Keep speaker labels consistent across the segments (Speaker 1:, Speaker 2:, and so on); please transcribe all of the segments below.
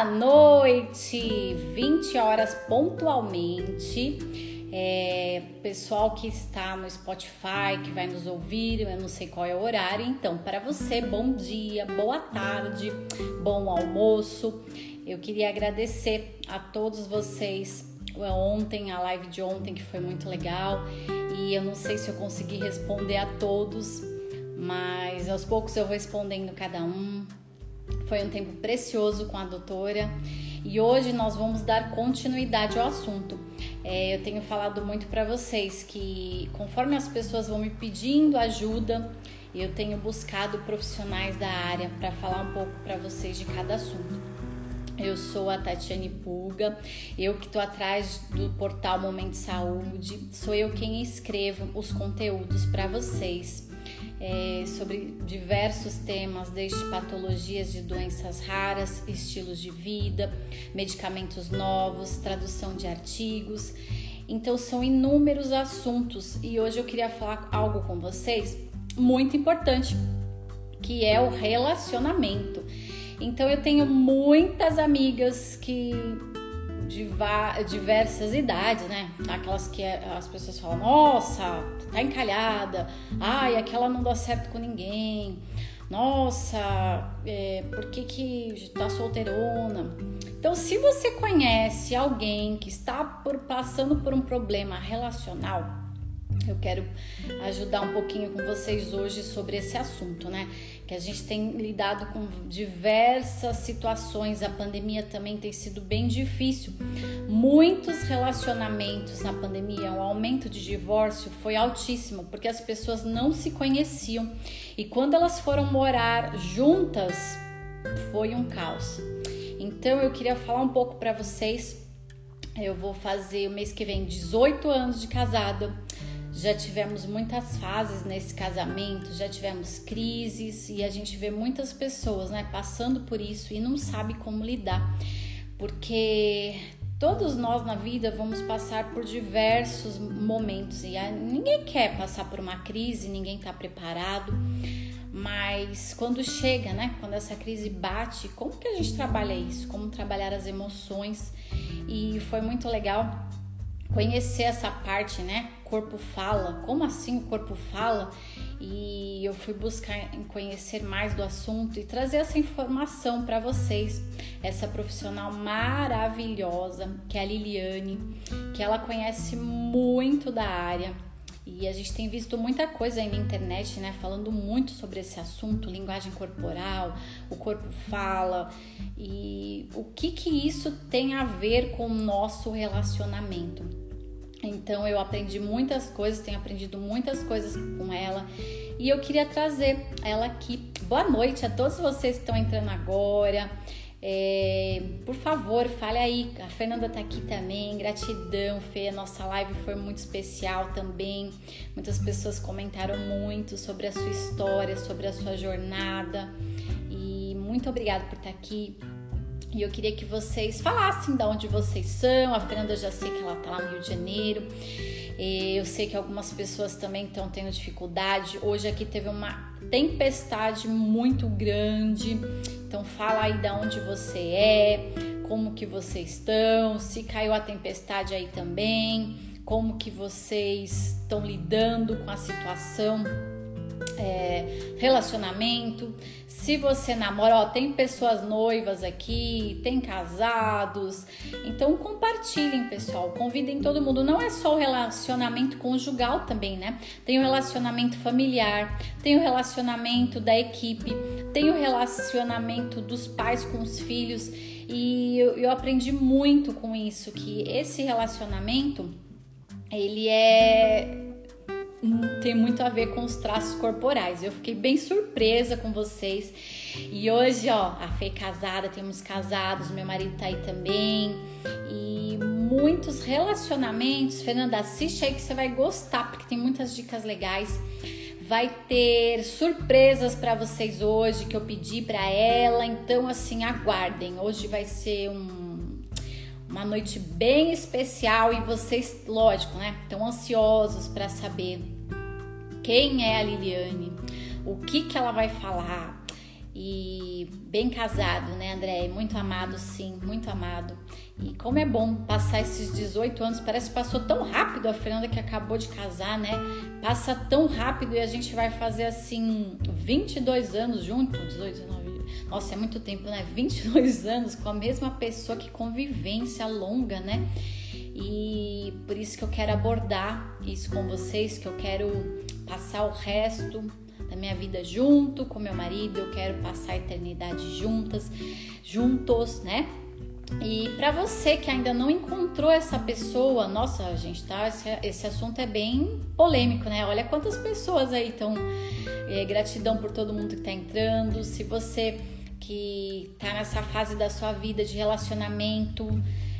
Speaker 1: Boa noite! 20 horas pontualmente. É, pessoal que está no Spotify, que vai nos ouvir, eu não sei qual é o horário. Então, para você, bom dia, boa tarde, bom almoço. Eu queria agradecer a todos vocês ontem, a live de ontem, que foi muito legal. E eu não sei se eu consegui responder a todos, mas aos poucos eu vou respondendo cada um. Foi um tempo precioso com a doutora e hoje nós vamos dar continuidade ao assunto. É, eu tenho falado muito para vocês que conforme as pessoas vão me pedindo ajuda, eu tenho buscado profissionais da área para falar um pouco para vocês de cada assunto. Eu sou a Tatiane Pulga, eu que estou atrás do portal Momento Saúde, sou eu quem escrevo os conteúdos para vocês é, sobre diversos temas, desde patologias de doenças raras, estilos de vida, medicamentos novos, tradução de artigos. Então, são inúmeros assuntos e hoje eu queria falar algo com vocês muito importante, que é o relacionamento. Então, eu tenho muitas amigas que de diversas idades, né? Aquelas que as pessoas falam, nossa, tá encalhada, ai, aquela não dá certo com ninguém, nossa, é, por que que tá solteirona? Então, se você conhece alguém que está por, passando por um problema relacional, eu quero ajudar um pouquinho com vocês hoje sobre esse assunto, né? Que a gente tem lidado com diversas situações, a pandemia também tem sido bem difícil. Muitos relacionamentos na pandemia, o aumento de divórcio foi altíssimo, porque as pessoas não se conheciam e quando elas foram morar juntas, foi um caos. Então eu queria falar um pouco para vocês. Eu vou fazer o mês que vem 18 anos de casada já tivemos muitas fases nesse casamento, já tivemos crises e a gente vê muitas pessoas, né, passando por isso e não sabe como lidar, porque todos nós na vida vamos passar por diversos momentos e ninguém quer passar por uma crise, ninguém está preparado. Mas quando chega, né? Quando essa crise bate, como que a gente trabalha isso? Como trabalhar as emoções? E foi muito legal conhecer essa parte, né? Corpo fala, como assim o corpo fala? E eu fui buscar conhecer mais do assunto e trazer essa informação para vocês. Essa profissional maravilhosa, que é a Liliane, que ela conhece muito da área. E a gente tem visto muita coisa aí na internet, né, falando muito sobre esse assunto, linguagem corporal, o corpo fala e o que que isso tem a ver com o nosso relacionamento. Então eu aprendi muitas coisas, tenho aprendido muitas coisas com ela e eu queria trazer ela aqui. Boa noite a todos vocês que estão entrando agora. É, por favor, fale aí. A Fernanda tá aqui também. Gratidão, Fê. A nossa live foi muito especial também. Muitas pessoas comentaram muito sobre a sua história, sobre a sua jornada. E muito obrigada por estar aqui. E eu queria que vocês falassem de onde vocês são. A Fernanda já sei que ela tá lá no Rio de Janeiro. Eu sei que algumas pessoas também estão tendo dificuldade. Hoje aqui teve uma tempestade muito grande. Então fala aí de onde você é, como que vocês estão, se caiu a tempestade aí também, como que vocês estão lidando com a situação é, relacionamento, se você namora, ó, tem pessoas noivas aqui, tem casados. Então compartilhem, pessoal. Convidem todo mundo. Não é só o relacionamento conjugal também, né? Tem o relacionamento familiar, tem o relacionamento da equipe, tem o relacionamento dos pais com os filhos. E eu, eu aprendi muito com isso, que esse relacionamento ele é tem muito a ver com os traços corporais. Eu fiquei bem surpresa com vocês. E hoje, ó, a Fê casada, temos casados, meu marido tá aí também. E muitos relacionamentos. Fernanda, assiste aí que você vai gostar, porque tem muitas dicas legais. Vai ter surpresas para vocês hoje que eu pedi para ela. Então, assim, aguardem. Hoje vai ser um uma noite bem especial e vocês, lógico, né, estão ansiosos para saber quem é a Liliane, o que que ela vai falar. e bem casado, né, André? Muito amado, sim, muito amado. E como é bom passar esses 18 anos, parece que passou tão rápido a Fernanda que acabou de casar, né? Passa tão rápido e a gente vai fazer assim 22 anos juntos, 18, 19. Nossa, é muito tempo, né? 22 anos com a mesma pessoa, que convivência longa, né? E por isso que eu quero abordar isso com vocês, que eu quero passar o resto da minha vida junto com meu marido, eu quero passar a eternidade juntas, juntos, né? E para você que ainda não encontrou essa pessoa, nossa, gente, tá? Esse, esse assunto é bem polêmico, né? Olha quantas pessoas aí estão. É, gratidão por todo mundo que tá entrando. Se você que tá nessa fase da sua vida de relacionamento,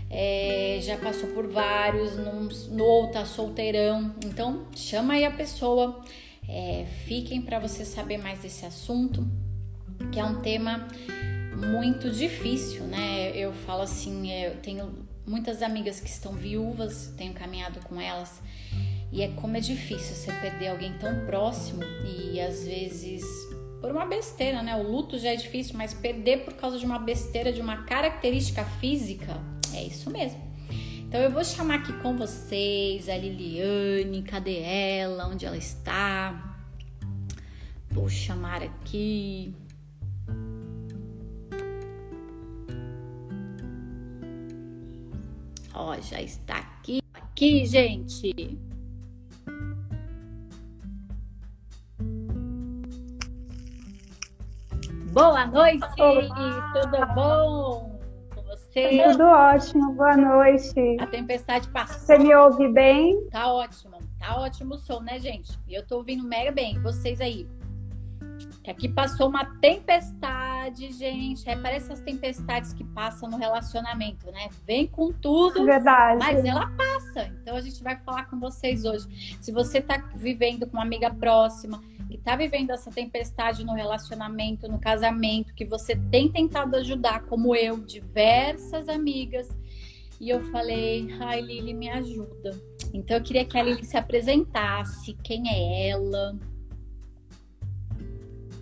Speaker 1: é, já passou por vários, no, ou tá solteirão, então chama aí a pessoa. É, fiquem para você saber mais desse assunto, que é um tema muito difícil, né? Eu falo assim, eu tenho muitas amigas que estão viúvas, tenho caminhado com elas, e é como é difícil você perder alguém tão próximo e às vezes por uma besteira, né? O luto já é difícil, mas perder por causa de uma besteira, de uma característica física, é isso mesmo. Então eu vou chamar aqui com vocês a Liliane, cadê ela? Onde ela está? Vou chamar aqui. Ó, já está aqui. Aqui, gente. Boa noite, Olá. tudo bom com você?
Speaker 2: Tudo ótimo, boa noite.
Speaker 1: A tempestade passou.
Speaker 2: Você me ouve bem?
Speaker 1: Tá ótimo, tá ótimo o som, né, gente? E eu tô ouvindo mega bem, vocês aí. Aqui passou uma tempestade, gente. É, parece as tempestades que passam no relacionamento, né? Vem com tudo,
Speaker 2: Verdade.
Speaker 1: mas ela passa. Então a gente vai falar com vocês hoje. Se você tá vivendo com uma amiga próxima, que tá vivendo essa tempestade no relacionamento, no casamento, que você tem tentado ajudar, como eu, diversas amigas, e eu falei, ai Lili, me ajuda. Então eu queria que a Lili se apresentasse, quem é ela,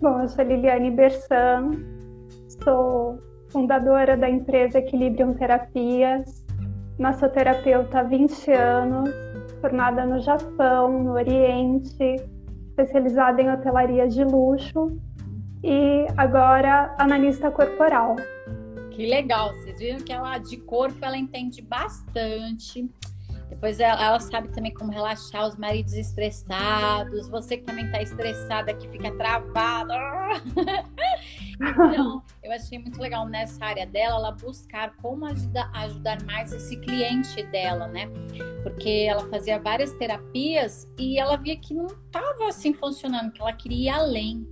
Speaker 2: Bom, eu sou Liliane Bersan, sou fundadora da empresa Equilibrium Terapias, massoterapeuta há 20 anos, formada no Japão, no Oriente, especializada em hotelaria de luxo e agora analista corporal.
Speaker 1: Que legal, vocês viram que ela de corpo ela entende bastante. Depois ela, ela, sabe também como relaxar os maridos estressados. Você que também está estressada, que fica travada. então, eu achei muito legal nessa área dela, ela buscar como ajudar, ajudar mais esse cliente dela, né? Porque ela fazia várias terapias e ela via que não estava assim funcionando, que ela queria ir além.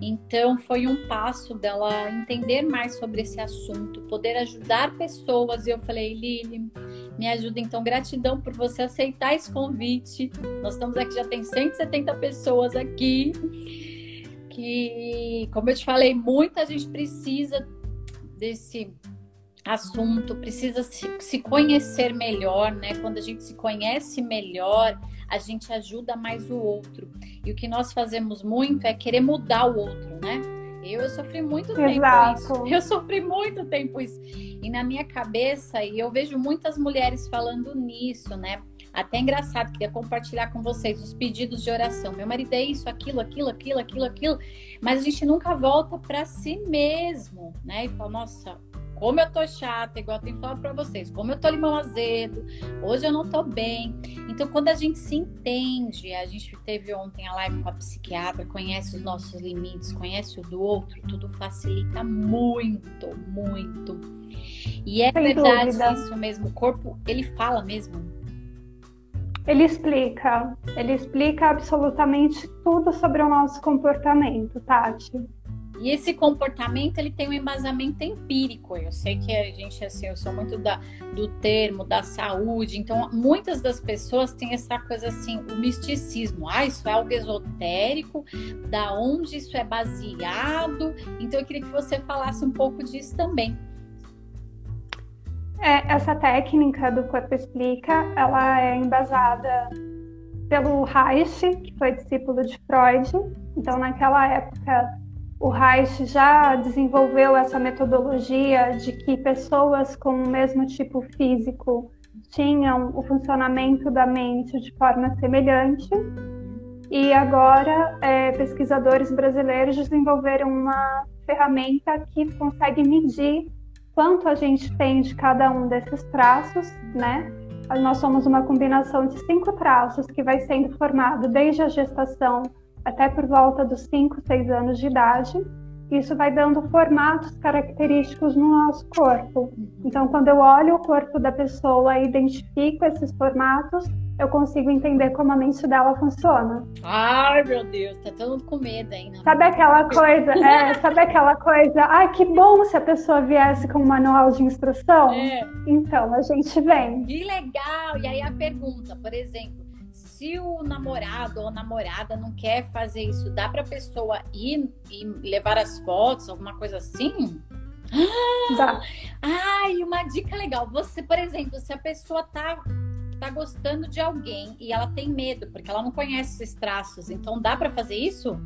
Speaker 1: Então, foi um passo dela entender mais sobre esse assunto, poder ajudar pessoas. E eu falei, Lili, me ajuda. Então, gratidão por você aceitar esse convite. Nós estamos aqui, já tem 170 pessoas aqui. Que, como eu te falei, muita gente precisa desse assunto, precisa se, se conhecer melhor, né? Quando a gente se conhece melhor, a gente ajuda mais o outro. E o que nós fazemos muito é querer mudar o outro, né? Eu, eu sofri muito Exato. tempo isso. Eu sofri muito tempo isso. E na minha cabeça, e eu vejo muitas mulheres falando nisso, né? Até engraçado, queria compartilhar com vocês os pedidos de oração. Meu marido é isso, aquilo, aquilo, aquilo, aquilo, aquilo. Mas a gente nunca volta para si mesmo, né? E fala, nossa, como eu tô chata, igual eu tenho falado para vocês, como eu tô limão azedo, hoje eu não tô bem. Então, quando a gente se entende, a gente teve ontem a live com a psiquiatra, conhece os nossos limites, conhece o do outro, tudo facilita muito, muito. E é Sem verdade dúvida. isso mesmo, o corpo, ele fala mesmo.
Speaker 2: Ele explica, ele explica absolutamente tudo sobre o nosso comportamento, Tati.
Speaker 1: E esse comportamento ele tem um embasamento empírico. Eu sei que a gente assim, eu sou muito da, do termo da saúde, então muitas das pessoas têm essa coisa assim, o misticismo. Ah, isso é algo esotérico, da onde isso é baseado. Então eu queria que você falasse um pouco disso também.
Speaker 2: É, essa técnica do corpo explica, ela é embasada pelo Reich, que foi discípulo de Freud. Então naquela época o Reich já desenvolveu essa metodologia de que pessoas com o mesmo tipo físico tinham o funcionamento da mente de forma semelhante. E agora, é, pesquisadores brasileiros desenvolveram uma ferramenta que consegue medir quanto a gente tem de cada um desses traços, né? Nós somos uma combinação de cinco traços que vai sendo formado desde a gestação até por volta dos 5, 6 anos de idade. Isso vai dando formatos característicos no nosso corpo. Então, quando eu olho o corpo da pessoa e identifico esses formatos, eu consigo entender como a mente dela funciona.
Speaker 1: Ai, meu Deus, tá todo mundo com medo ainda.
Speaker 2: Sabe aquela coisa, é, sabe aquela coisa, ai, que bom se a pessoa viesse com um manual de instrução? É. Então, a gente vem.
Speaker 1: Que legal! E aí a pergunta, por exemplo, se o namorado ou namorada não quer fazer isso, dá pra pessoa ir e levar as fotos, alguma coisa assim?
Speaker 2: Dá.
Speaker 1: Ai, uma dica legal. Você, por exemplo, se a pessoa tá tá gostando de alguém e ela tem medo, porque ela não conhece esses traços. Então dá para fazer isso?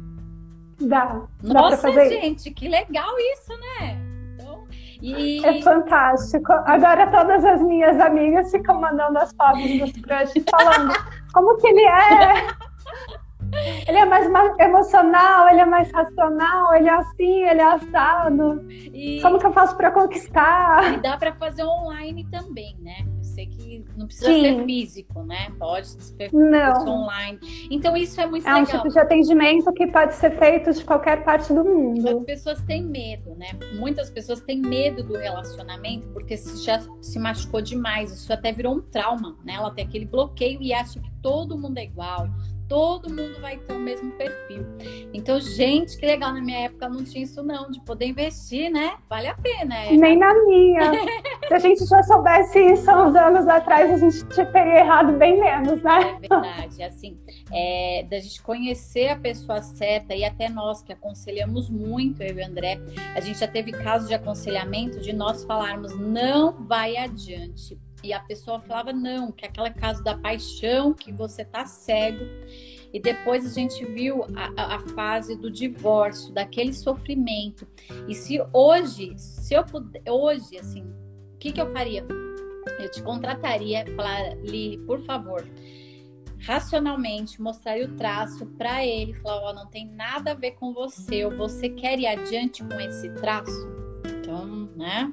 Speaker 2: Dá.
Speaker 1: Nossa,
Speaker 2: dá
Speaker 1: gente, que legal isso, né? Então,
Speaker 2: e... É fantástico. Agora todas as minhas amigas ficam mandando as fotos dos crushes falando como que ele é. Ele é mais emocional, ele é mais racional, ele é assim, ele é assado. E... Como que eu faço para conquistar?
Speaker 1: E dá para fazer online também, né? Sei que não precisa Sim. ser físico, né? Pode ser online. Então isso é muito
Speaker 2: é
Speaker 1: legal.
Speaker 2: É um tipo de atendimento que pode ser feito de qualquer parte do mundo.
Speaker 1: As pessoas têm medo, né? Muitas pessoas têm medo do relacionamento porque já se machucou demais. Isso até virou um trauma, né? Ela tem aquele bloqueio e acha que todo mundo é igual, todo mundo vai ter o mesmo perfil. Então, gente, que legal, na minha época não tinha isso não, de poder investir, né? Vale a pena. É.
Speaker 2: Nem na minha. Se a gente já soubesse isso há uns anos atrás, a gente teria errado bem menos, né?
Speaker 1: É verdade, assim, é, da gente conhecer a pessoa certa e até nós que aconselhamos muito, eu e o André, a gente já teve casos de aconselhamento de nós falarmos, não vai adiante, e a pessoa falava não, que é aquele caso da paixão, que você tá cego. E depois a gente viu a, a, fase do divórcio, daquele sofrimento. E se hoje, se eu puder, hoje, assim, o que, que eu faria? Eu te contrataria, falar, Lili, por favor, racionalmente, mostraria o traço para ele, falar, ó, oh, não tem nada a ver com você, ou você quer ir adiante com esse traço? Então, né?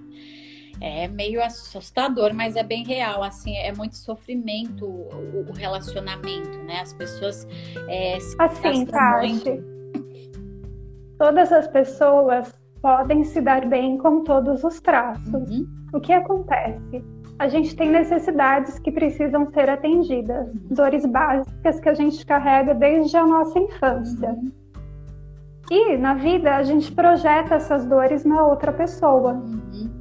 Speaker 1: É meio assustador, mas é bem real. Assim, é muito sofrimento o, relacionamento, né? As pessoas é,
Speaker 2: se assim, Tati, todas as pessoas podem se dar bem com todos os traços. Uhum. O que acontece? A gente tem necessidades que precisam ser atendidas, uhum. dores básicas que a gente carrega desde a nossa infância. Uhum. E na vida a gente projeta essas dores na outra pessoa. Uhum.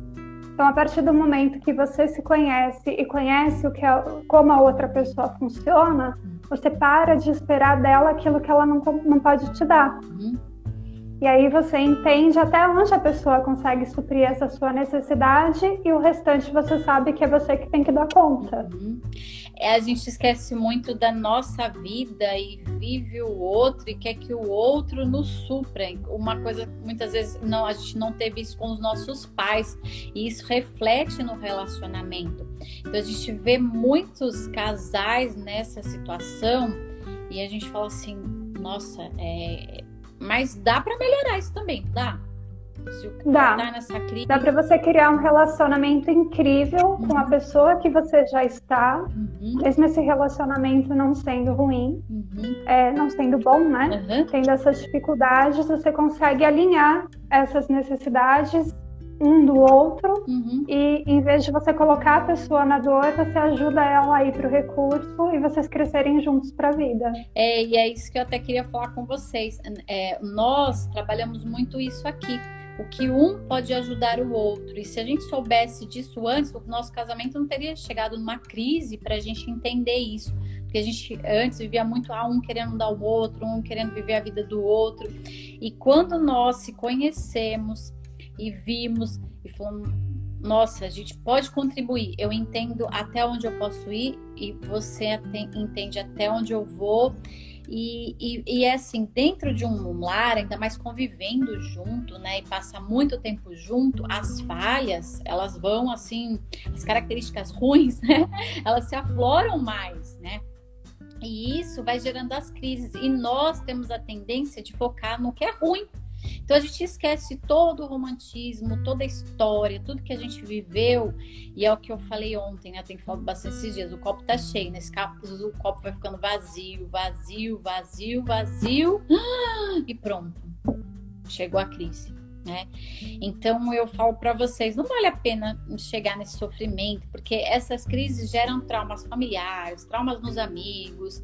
Speaker 2: Então, a partir do momento que você se conhece e conhece o que é, como a outra pessoa funciona, você para de esperar dela aquilo que ela não, não pode te dar. Uhum. E aí você entende até onde a pessoa consegue suprir essa sua necessidade e o restante você sabe que é você que tem que dar conta. Uhum
Speaker 1: a gente esquece muito da nossa vida e vive o outro e quer que o outro nos supra. Uma coisa muitas vezes não a gente não teve isso com os nossos pais e isso reflete no relacionamento. Então a gente vê muitos casais nessa situação e a gente fala assim, nossa, é... mas dá para melhorar isso também, dá?
Speaker 2: Dá. Tá crise... Dá para você criar um relacionamento incrível uhum. com a pessoa que você já está, uhum. mesmo esse relacionamento não sendo ruim, uhum. é, não sendo bom, né? Uhum. Tendo essas dificuldades, você consegue alinhar essas necessidades um do outro uhum. e em vez de você colocar a pessoa na dor, você ajuda ela a ir para o recurso e vocês crescerem juntos para a vida.
Speaker 1: É, e é isso que eu até queria falar com vocês. É, nós trabalhamos muito isso aqui o que um pode ajudar o outro. E se a gente soubesse disso antes, o nosso casamento não teria chegado numa crise para a gente entender isso. Porque a gente antes vivia muito ah, um querendo dar o outro, um querendo viver a vida do outro. E quando nós se conhecemos e vimos e falamos, nossa, a gente pode contribuir. Eu entendo até onde eu posso ir e você entende até onde eu vou E, e, e, é assim, dentro de um lar, ainda mais convivendo junto, né? E passa muito tempo junto, as falhas, elas vão assim, as características ruins, né? Elas se afloram mais, né? E isso vai gerando as crises. E nós temos a tendência de focar no que é ruim. Então a gente esquece todo o romantismo, toda a história, tudo que a gente viveu. E é o que eu falei ontem, né? Tem falado bastante esses dias. O copo tá cheio, nesse né? caso o copo vai ficando vazio, vazio, vazio, vazio. E pronto. Chegou a crise né? Então eu falo para vocês, não vale a pena chegar nesse sofrimento, porque essas crises geram traumas familiares, traumas nos amigos.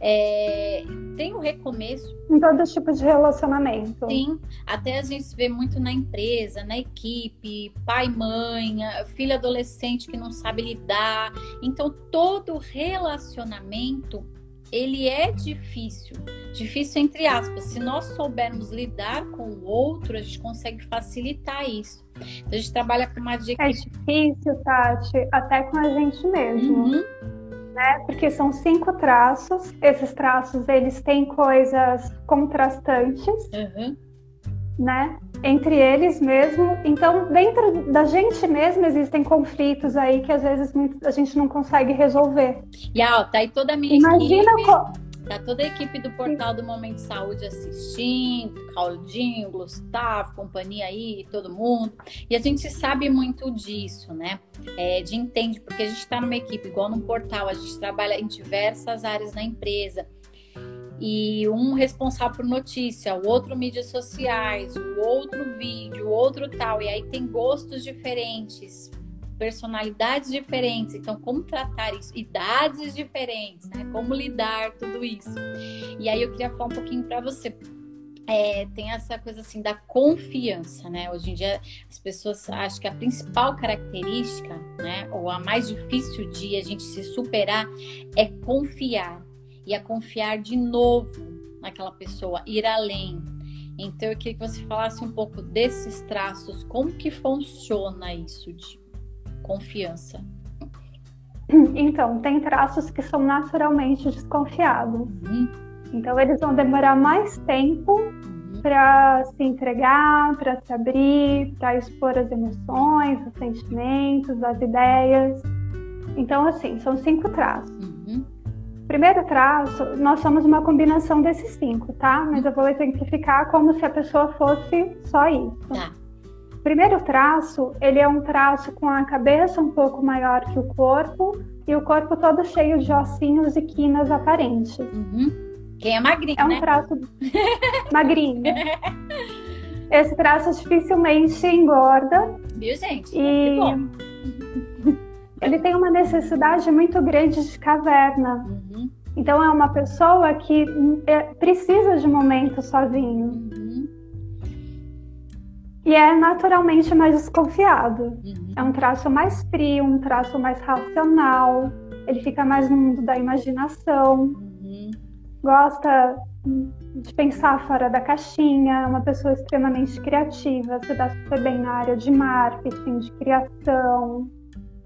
Speaker 1: É, tem o recomeço.
Speaker 2: Em todo tipo de relacionamento.
Speaker 1: Sim, até a gente vê muito na empresa, na equipe, pai, mãe, filho adolescente que não sabe lidar. Então, todo relacionamento ele é difícil, difícil entre aspas. Se nós soubermos lidar com o outro, a gente consegue facilitar isso. Então, a gente trabalha com uma dica.
Speaker 2: É difícil, Tati, até com a gente mesmo. Uhum. Né? Porque são cinco traços. Esses traços eles têm coisas contrastantes. Uhum né? Entre eles mesmo. Então, dentro da gente mesmo existem conflitos aí que às vezes a gente não consegue resolver.
Speaker 1: E ó, tá aí toda a minha Imagina equipe. Co... Tá toda a equipe do Portal do Momento de Saúde assistindo, Claudinho, Gustavo, companhia aí, todo mundo. E a gente sabe muito disso, né? É, de entende, porque a gente está numa equipe, igual num portal, a gente trabalha em diversas áreas na empresa e um responsável por notícia, o outro mídias sociais, o outro vídeo, o outro tal, e aí tem gostos diferentes, personalidades diferentes, então como tratar isso, idades diferentes, né? Como lidar tudo isso. E aí eu queria falar um pouquinho para você. É, tem essa coisa assim da confiança, né? Hoje em dia as pessoas acham que a principal característica, né, ou a mais difícil de a gente se superar é confiar e a confiar de novo naquela pessoa, ir além. Então eu queria que você falasse um pouco desses traços, como que funciona isso de confiança.
Speaker 2: Então, tem traços que são naturalmente desconfiados. Uhum. Então eles vão demorar mais tempo uhum. para se entregar, para se abrir, para expor as emoções, os sentimentos, as ideias. Então, assim, são cinco traços. Uhum. Primeiro traço, nós somos uma combinação desses cinco, tá? Mas eu vou exemplificar como se a pessoa fosse só isso. Tá. Primeiro traço, ele é um traço com a cabeça um pouco maior que o corpo e o corpo todo cheio de ossinhos e quinas aparentes. Uhum.
Speaker 1: Quem é magrinho,
Speaker 2: É um
Speaker 1: né?
Speaker 2: traço magrinho. Esse traço dificilmente engorda.
Speaker 1: Viu, gente? E...
Speaker 2: ele tem uma necessidade muito grande de caverna. Uhum. Então é uma pessoa que é, precisa de momento sozinho. Uhum. E é naturalmente mais desconfiado. Uhum. É um traço mais frio, um traço mais racional. Ele fica mais no mundo da imaginação. Uhum. Gosta de pensar fora da caixinha, é uma pessoa extremamente criativa, se dá super bem na área de marketing, de criação.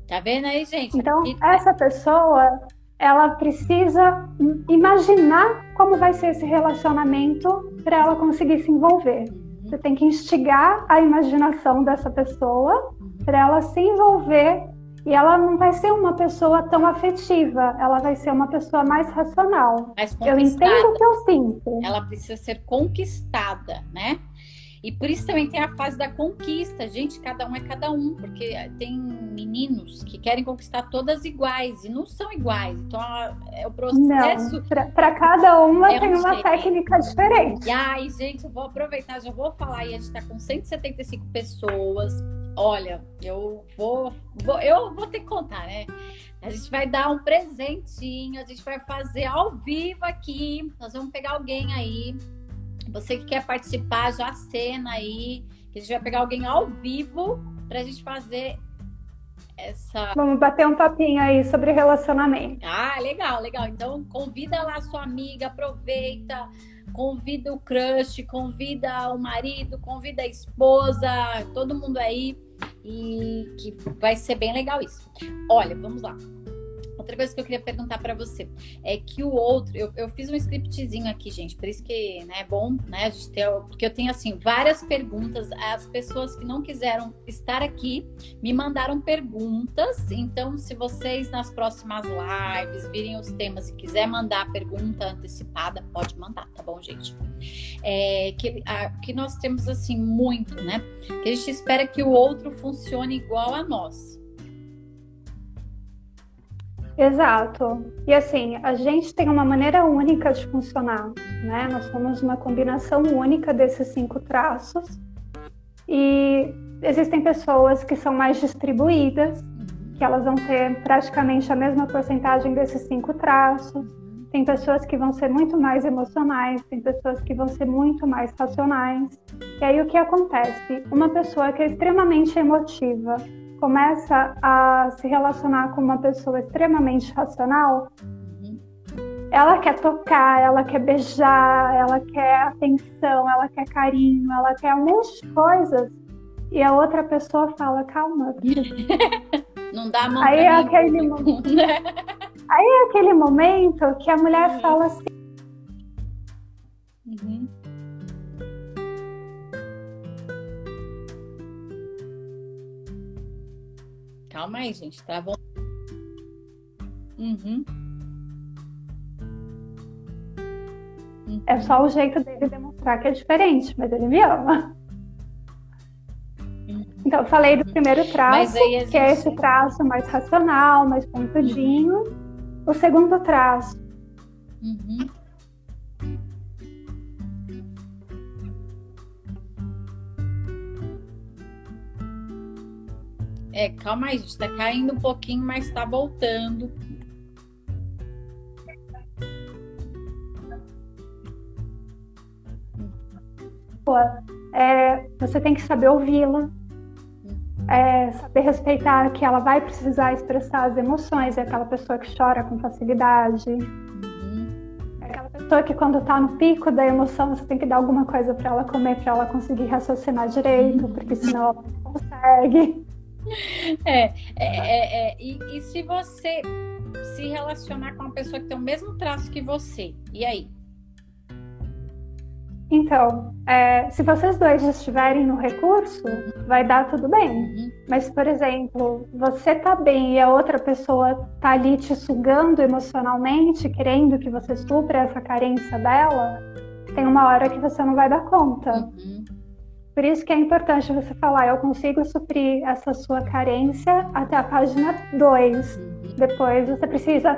Speaker 1: Tá vendo aí, gente?
Speaker 2: Então, essa pessoa, ela precisa imaginar como vai ser esse relacionamento para ela conseguir se envolver. Uhum. Você tem que instigar a imaginação dessa pessoa para ela se envolver e ela não vai ser uma pessoa tão afetiva, ela vai ser uma pessoa mais racional. Mais eu entendo o que eu sinto.
Speaker 1: Ela precisa ser conquistada, né? E por isso também tem a fase da conquista. Gente, cada um é cada um, porque tem meninos que querem conquistar todas iguais e não são iguais. Então é o processo.
Speaker 2: Para cada uma é tem um uma técnica diferente.
Speaker 1: E aí, gente, eu vou aproveitar, já vou falar aí, a gente está com 175 pessoas. Olha, eu vou, vou, eu vou ter que contar, né? A gente vai dar um presentinho, a gente vai fazer ao vivo aqui. Nós vamos pegar alguém aí você que quer participar, já cena aí, que a gente vai pegar alguém ao vivo para a gente fazer essa.
Speaker 2: Vamos bater um papinho aí sobre relacionamento.
Speaker 1: Ah, legal, legal. Então convida lá sua amiga, aproveita, convida o crush, convida o marido, convida a esposa, todo mundo aí e que vai ser bem legal isso. Olha, vamos lá. Outra coisa que eu queria perguntar para você é que o outro, eu, eu fiz um scriptzinho aqui, gente, por isso que né, é bom, né, a gente ter, porque eu tenho assim várias perguntas. As pessoas que não quiseram estar aqui me mandaram perguntas. Então, se vocês nas próximas lives virem os temas e quiser mandar pergunta antecipada, pode mandar, tá bom, gente? É, que, a, que nós temos assim muito, né? Que a gente espera que o outro funcione igual a nós.
Speaker 2: Exato. E assim, a gente tem uma maneira única de funcionar, né? Nós somos uma combinação única desses cinco traços. E existem pessoas que são mais distribuídas, que elas vão ter praticamente a mesma porcentagem desses cinco traços. Tem pessoas que vão ser muito mais emocionais, tem pessoas que vão ser muito mais racionais. E aí o que acontece? Uma pessoa que é extremamente emotiva, começa a se relacionar com uma pessoa extremamente racional, ela quer tocar, ela quer beijar, ela quer atenção, ela quer carinho, ela quer um monte de coisas. E a outra pessoa fala, calma.
Speaker 1: Não dá mão
Speaker 2: Aí é aquele momento. Aí é aquele momento que a mulher uhum. fala assim. Uhum.
Speaker 1: Calma aí, gente. Travou. Uhum.
Speaker 2: uhum. É só o jeito dele demonstrar que é diferente, mas ele me ama. Uhum. Então, eu falei do primeiro traço, que é esse traço mais racional, mais pontudinho. O segundo traço.
Speaker 1: É, calma aí, gente. Tá caindo um pouquinho, mas tá voltando.
Speaker 2: É, você tem que saber ouvi-la, é, saber respeitar que ela vai precisar expressar as emoções, é aquela pessoa que chora com facilidade. Uhum. É aquela pessoa que quando tá no pico da emoção, você tem que dar alguma coisa para ela comer, para ela conseguir raciocinar direito, uhum. porque senão ela não consegue.
Speaker 1: É, é, é, é, e, e se você se relacionar com uma pessoa que tem o mesmo traço que você, e aí?
Speaker 2: Então, é, se vocês dois estiverem no recurso, vai dar tudo bem. Uhum. Mas, por exemplo, você tá bem e a outra pessoa tá ali te sugando emocionalmente, querendo que você supra essa carência dela, tem uma hora que você não vai dar conta. Uhum. Por isso que é importante você falar, eu consigo suprir essa sua carência até a página 2. Uhum. Depois você precisa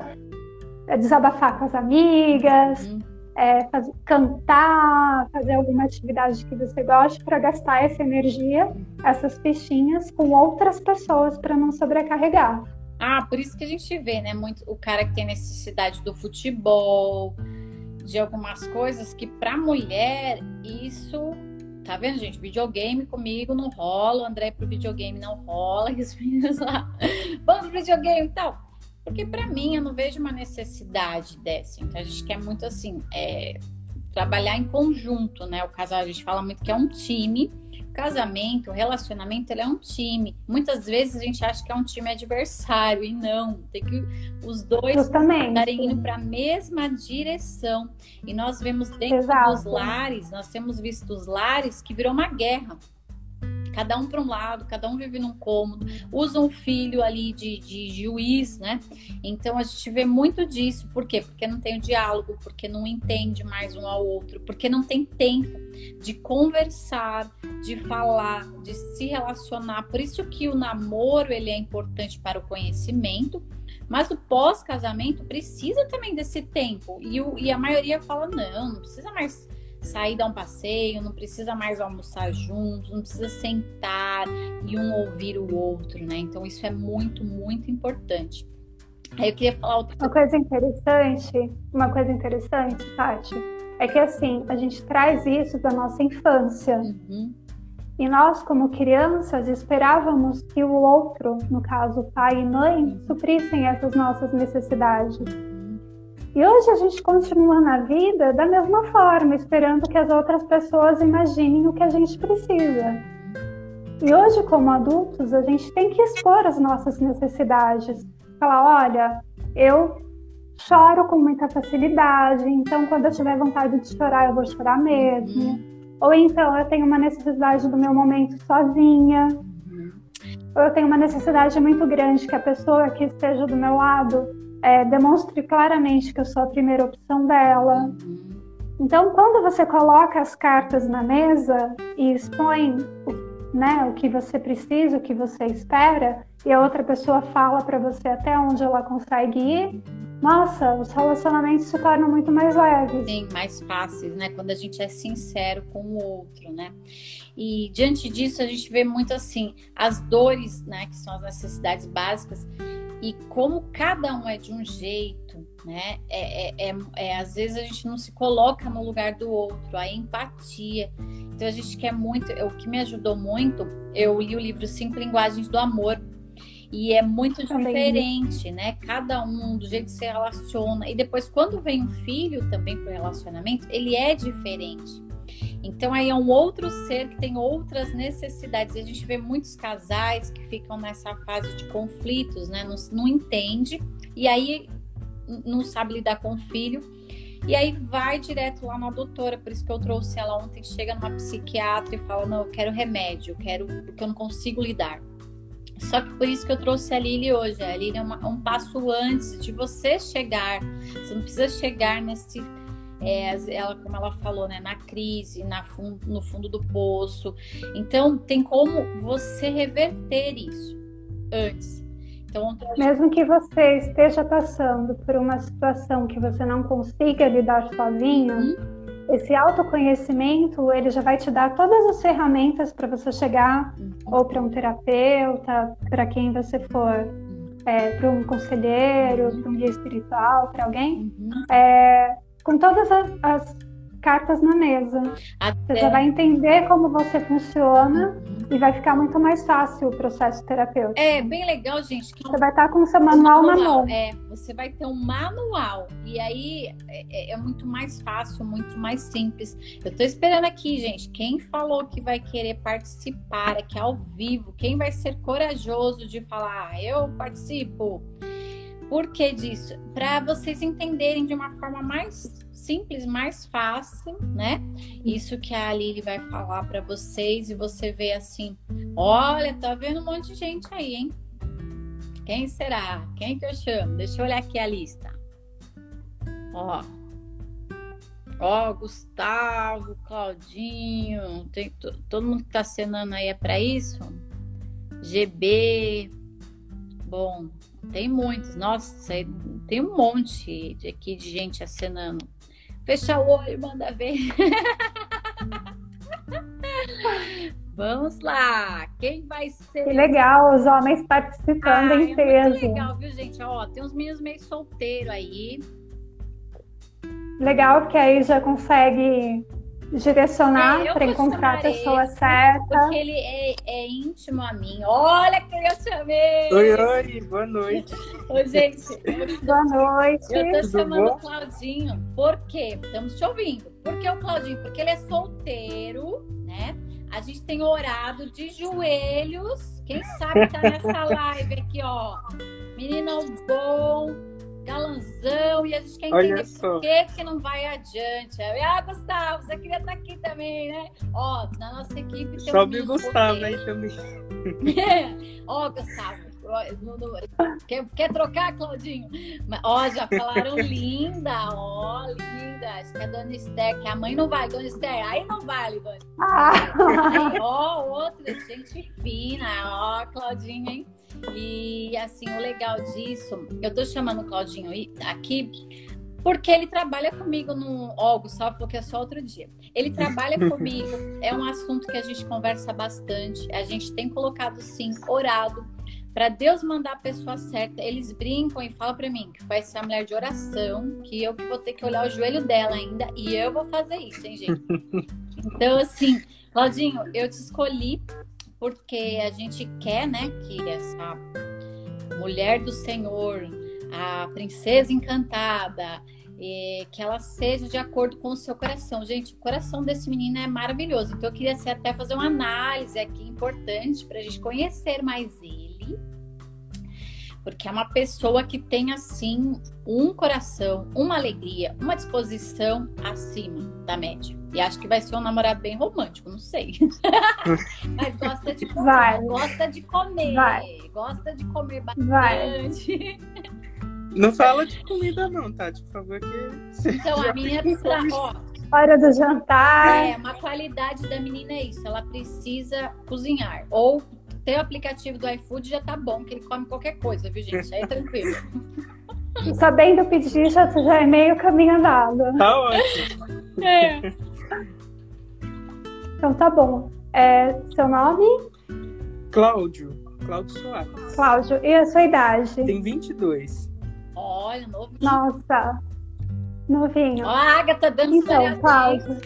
Speaker 2: é, desabafar com as amigas, uhum. é, fazer, cantar, fazer alguma atividade que você goste para gastar essa energia, essas fichinhas com outras pessoas para não sobrecarregar.
Speaker 1: Ah, por isso que a gente vê, né? Muito o cara que tem necessidade do futebol, de algumas coisas que para mulher isso Tá vendo, gente? Videogame comigo não rola, o André pro videogame não rola, e os meninos lá, vamos pro videogame e tal. Porque para mim eu não vejo uma necessidade dessa. Então a gente quer muito assim, é, trabalhar em conjunto, né? O casal, a gente fala muito que é um time casamento, o relacionamento, ele é um time. Muitas vezes a gente acha que é um time adversário e não. Tem que os dois estarem indo para a mesma direção. E nós vemos dentro Exato. dos lares, nós temos visto os lares que virou uma guerra cada um para um lado, cada um vive num cômodo, usa um filho ali de, de juiz, né? Então a gente vê muito disso, por quê? Porque não tem o diálogo, porque não entende mais um ao outro, porque não tem tempo de conversar, de falar, de se relacionar. Por isso que o namoro ele é importante para o conhecimento, mas o pós-casamento precisa também desse tempo. E, o, e a maioria fala: não, não precisa mais sair dar um passeio, não precisa mais almoçar juntos, não precisa sentar e um ouvir o outro, né? Então isso é muito, muito importante. Aí eu queria falar outra
Speaker 2: Uma coisa interessante, uma coisa interessante, Tati, é que assim, a gente traz isso da nossa infância. Uhum. E nós, como crianças, esperávamos que o outro, no caso pai e mãe, uhum. suprissem essas nossas necessidades. E hoje a gente continua na vida da mesma forma, esperando que as outras pessoas imaginem o que a gente precisa. E hoje, como adultos, a gente tem que expor as nossas necessidades. Falar, olha, eu choro com muita facilidade, então quando eu tiver vontade de chorar, eu vou chorar mesmo. Ou então eu tenho uma necessidade do meu momento sozinha. Ou eu tenho uma necessidade muito grande que a pessoa que esteja do meu lado é, demonstre claramente que eu sou a primeira opção dela. Então, quando você coloca as cartas na mesa e expõe né, o que você precisa, o que você espera, e a outra pessoa fala para você até onde ela consegue ir, nossa, os relacionamentos se tornam muito mais leves.
Speaker 1: Sim, mais fáceis, né? Quando a gente é sincero com o outro, né? E diante disso, a gente vê muito assim, as dores, né, que são as necessidades básicas, e como cada um é de um jeito, né? É, é, é, é, às vezes a gente não se coloca no lugar do outro, a empatia. Então a gente quer muito. O que me ajudou muito, eu li o livro Cinco Linguagens do Amor e é muito também. diferente, né? Cada um, do jeito que se relaciona. E depois, quando vem um filho também para o relacionamento, ele é diferente. Então, aí é um outro ser que tem outras necessidades. A gente vê muitos casais que ficam nessa fase de conflitos, né? Não, não entende. E aí não sabe lidar com o filho. E aí vai direto lá na doutora, por isso que eu trouxe ela ontem, chega numa psiquiatra e fala: "Não, eu quero remédio, eu quero porque eu não consigo lidar". Só que por isso que eu trouxe a Lili hoje. A Lili é uma, um passo antes de você chegar. Você não precisa chegar nesse. É, ela, como ela falou, né, na crise, na fun, no fundo do poço. Então, tem como você reverter isso antes. Então,
Speaker 2: Mesmo que você esteja passando por uma situação que você não consiga lidar sozinho, hum? esse autoconhecimento ele já vai te dar todas as ferramentas para você chegar uhum. ou para um terapeuta, para quem você for, é, para um conselheiro, para um guia espiritual, para alguém, uhum. é, com todas as, as cartas na mesa. Até... Você já vai entender como você funciona e vai ficar muito mais fácil o processo terapêutico.
Speaker 1: É bem legal, gente.
Speaker 2: você vai estar com o seu manual, manual na mão.
Speaker 1: É, você vai ter um manual e aí é, é, muito mais fácil, muito mais simples. Eu tô esperando aqui, gente. Quem falou que vai querer participar aqui ao vivo? Quem vai ser corajoso de falar, ah, eu participo? Por que disso? Para vocês entenderem de uma forma mais simples, mais fácil, né? Isso que a Lili vai falar para vocês e você vê assim: olha, tá vendo um monte de gente aí, hein? Quem será? Quem que eu chamo? Deixa eu olhar aqui a lista. Ó. Ó, Gustavo, Claudinho, tem, todo mundo que tá cenando aí é para isso? GB. Bom, tem muitos. Nossa, tem um monte de, aqui de gente acenando. Fecha o olho, manda ver. Vamos lá, quem vai ser?
Speaker 2: Que legal, os homens participando ah, em peso. É muito
Speaker 1: legal, viu, gente? Ó, tem uns meninos meio solteiros aí.
Speaker 2: Legal, porque aí já consegue direcionar é, para encontrar a pessoa esse, certa.
Speaker 1: Porque ele é, é, íntimo a mim. Olha quem eu chamei!
Speaker 3: Oi, oi, boa noite.
Speaker 1: Oi, gente.
Speaker 2: boa noite.
Speaker 1: Eu tô chamando o Claudinho. Por quê? Estamos te ouvindo. Por que o Claudinho? Porque ele é solteiro, né? A gente tem orado de joelhos. Quem sabe tá nessa live aqui, ó. Menino bom, galanzão e a gente quer entender por que, que não vai adiante. Ah, Gustavo, você queria estar aqui também, né? Ó, na nossa equipe
Speaker 3: tem Sobe um o Gustavo aí também.
Speaker 1: Ó, Gustavo, Quer, quer trocar, Claudinho? Ó, já falaram linda, ó, linda. Acho que é a Dona Esther, que a mãe não vai, Dona Esther, aí não vale, Dona Esther. Ah. ó, outra, gente fina, ó, Claudinho, hein? E assim, o legal disso, eu tô chamando o Claudinho aqui porque ele trabalha comigo no. Ó, oh, Gustavo falou que é só outro dia. Ele trabalha comigo, é um assunto que a gente conversa bastante. A gente tem colocado, sim, orado para Deus mandar a pessoa certa. Eles brincam e falam para mim que vai ser a mulher de oração, que eu que vou ter que olhar o joelho dela ainda, e eu vou fazer isso, hein, gente? Então, assim, Claudinho, eu te escolhi porque a gente quer, né, que essa mulher do Senhor, a princesa encantada, que ela seja de acordo com o seu coração. Gente, o coração desse menino é maravilhoso. Então eu queria até fazer uma análise aqui importante para a gente conhecer mais ele porque é uma pessoa que tem assim um coração, uma alegria, uma disposição acima da média. E acho que vai ser um namorado bem romântico, não sei. Mas gosta de comer, vai. gosta de comer, vai. gosta de comer bastante. Vai.
Speaker 3: Não fala de comida não, tá? Por favor, que
Speaker 1: Então a menina precisa, ó,
Speaker 2: hora do jantar.
Speaker 1: É, uma qualidade da menina é isso, ela precisa cozinhar ou ter o aplicativo do iFood já tá bom, que ele come qualquer coisa, viu, gente? Aí é tranquilo.
Speaker 2: Sabendo pedir, já, já é meio caminho andado.
Speaker 3: Tá ótimo. É.
Speaker 2: Então tá bom. É, seu nome?
Speaker 3: Cláudio. Cláudio Soares.
Speaker 2: Cláudio, e a sua idade?
Speaker 3: Tem 22.
Speaker 1: Olha, novinho.
Speaker 2: Nossa, novinho.
Speaker 1: Ó, a Agatha dando
Speaker 2: Então, Cláudio.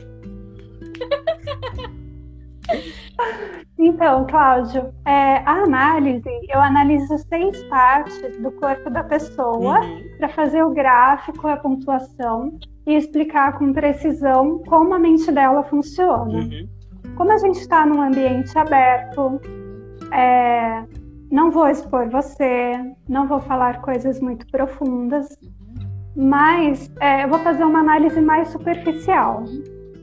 Speaker 2: Então, Cláudio, é, a análise, eu analiso seis partes do corpo da pessoa uhum. para fazer o gráfico, a pontuação e explicar com precisão como a mente dela funciona. Uhum. Como a gente está num ambiente aberto, é, não vou expor você, não vou falar coisas muito profundas, mas é, eu vou fazer uma análise mais superficial,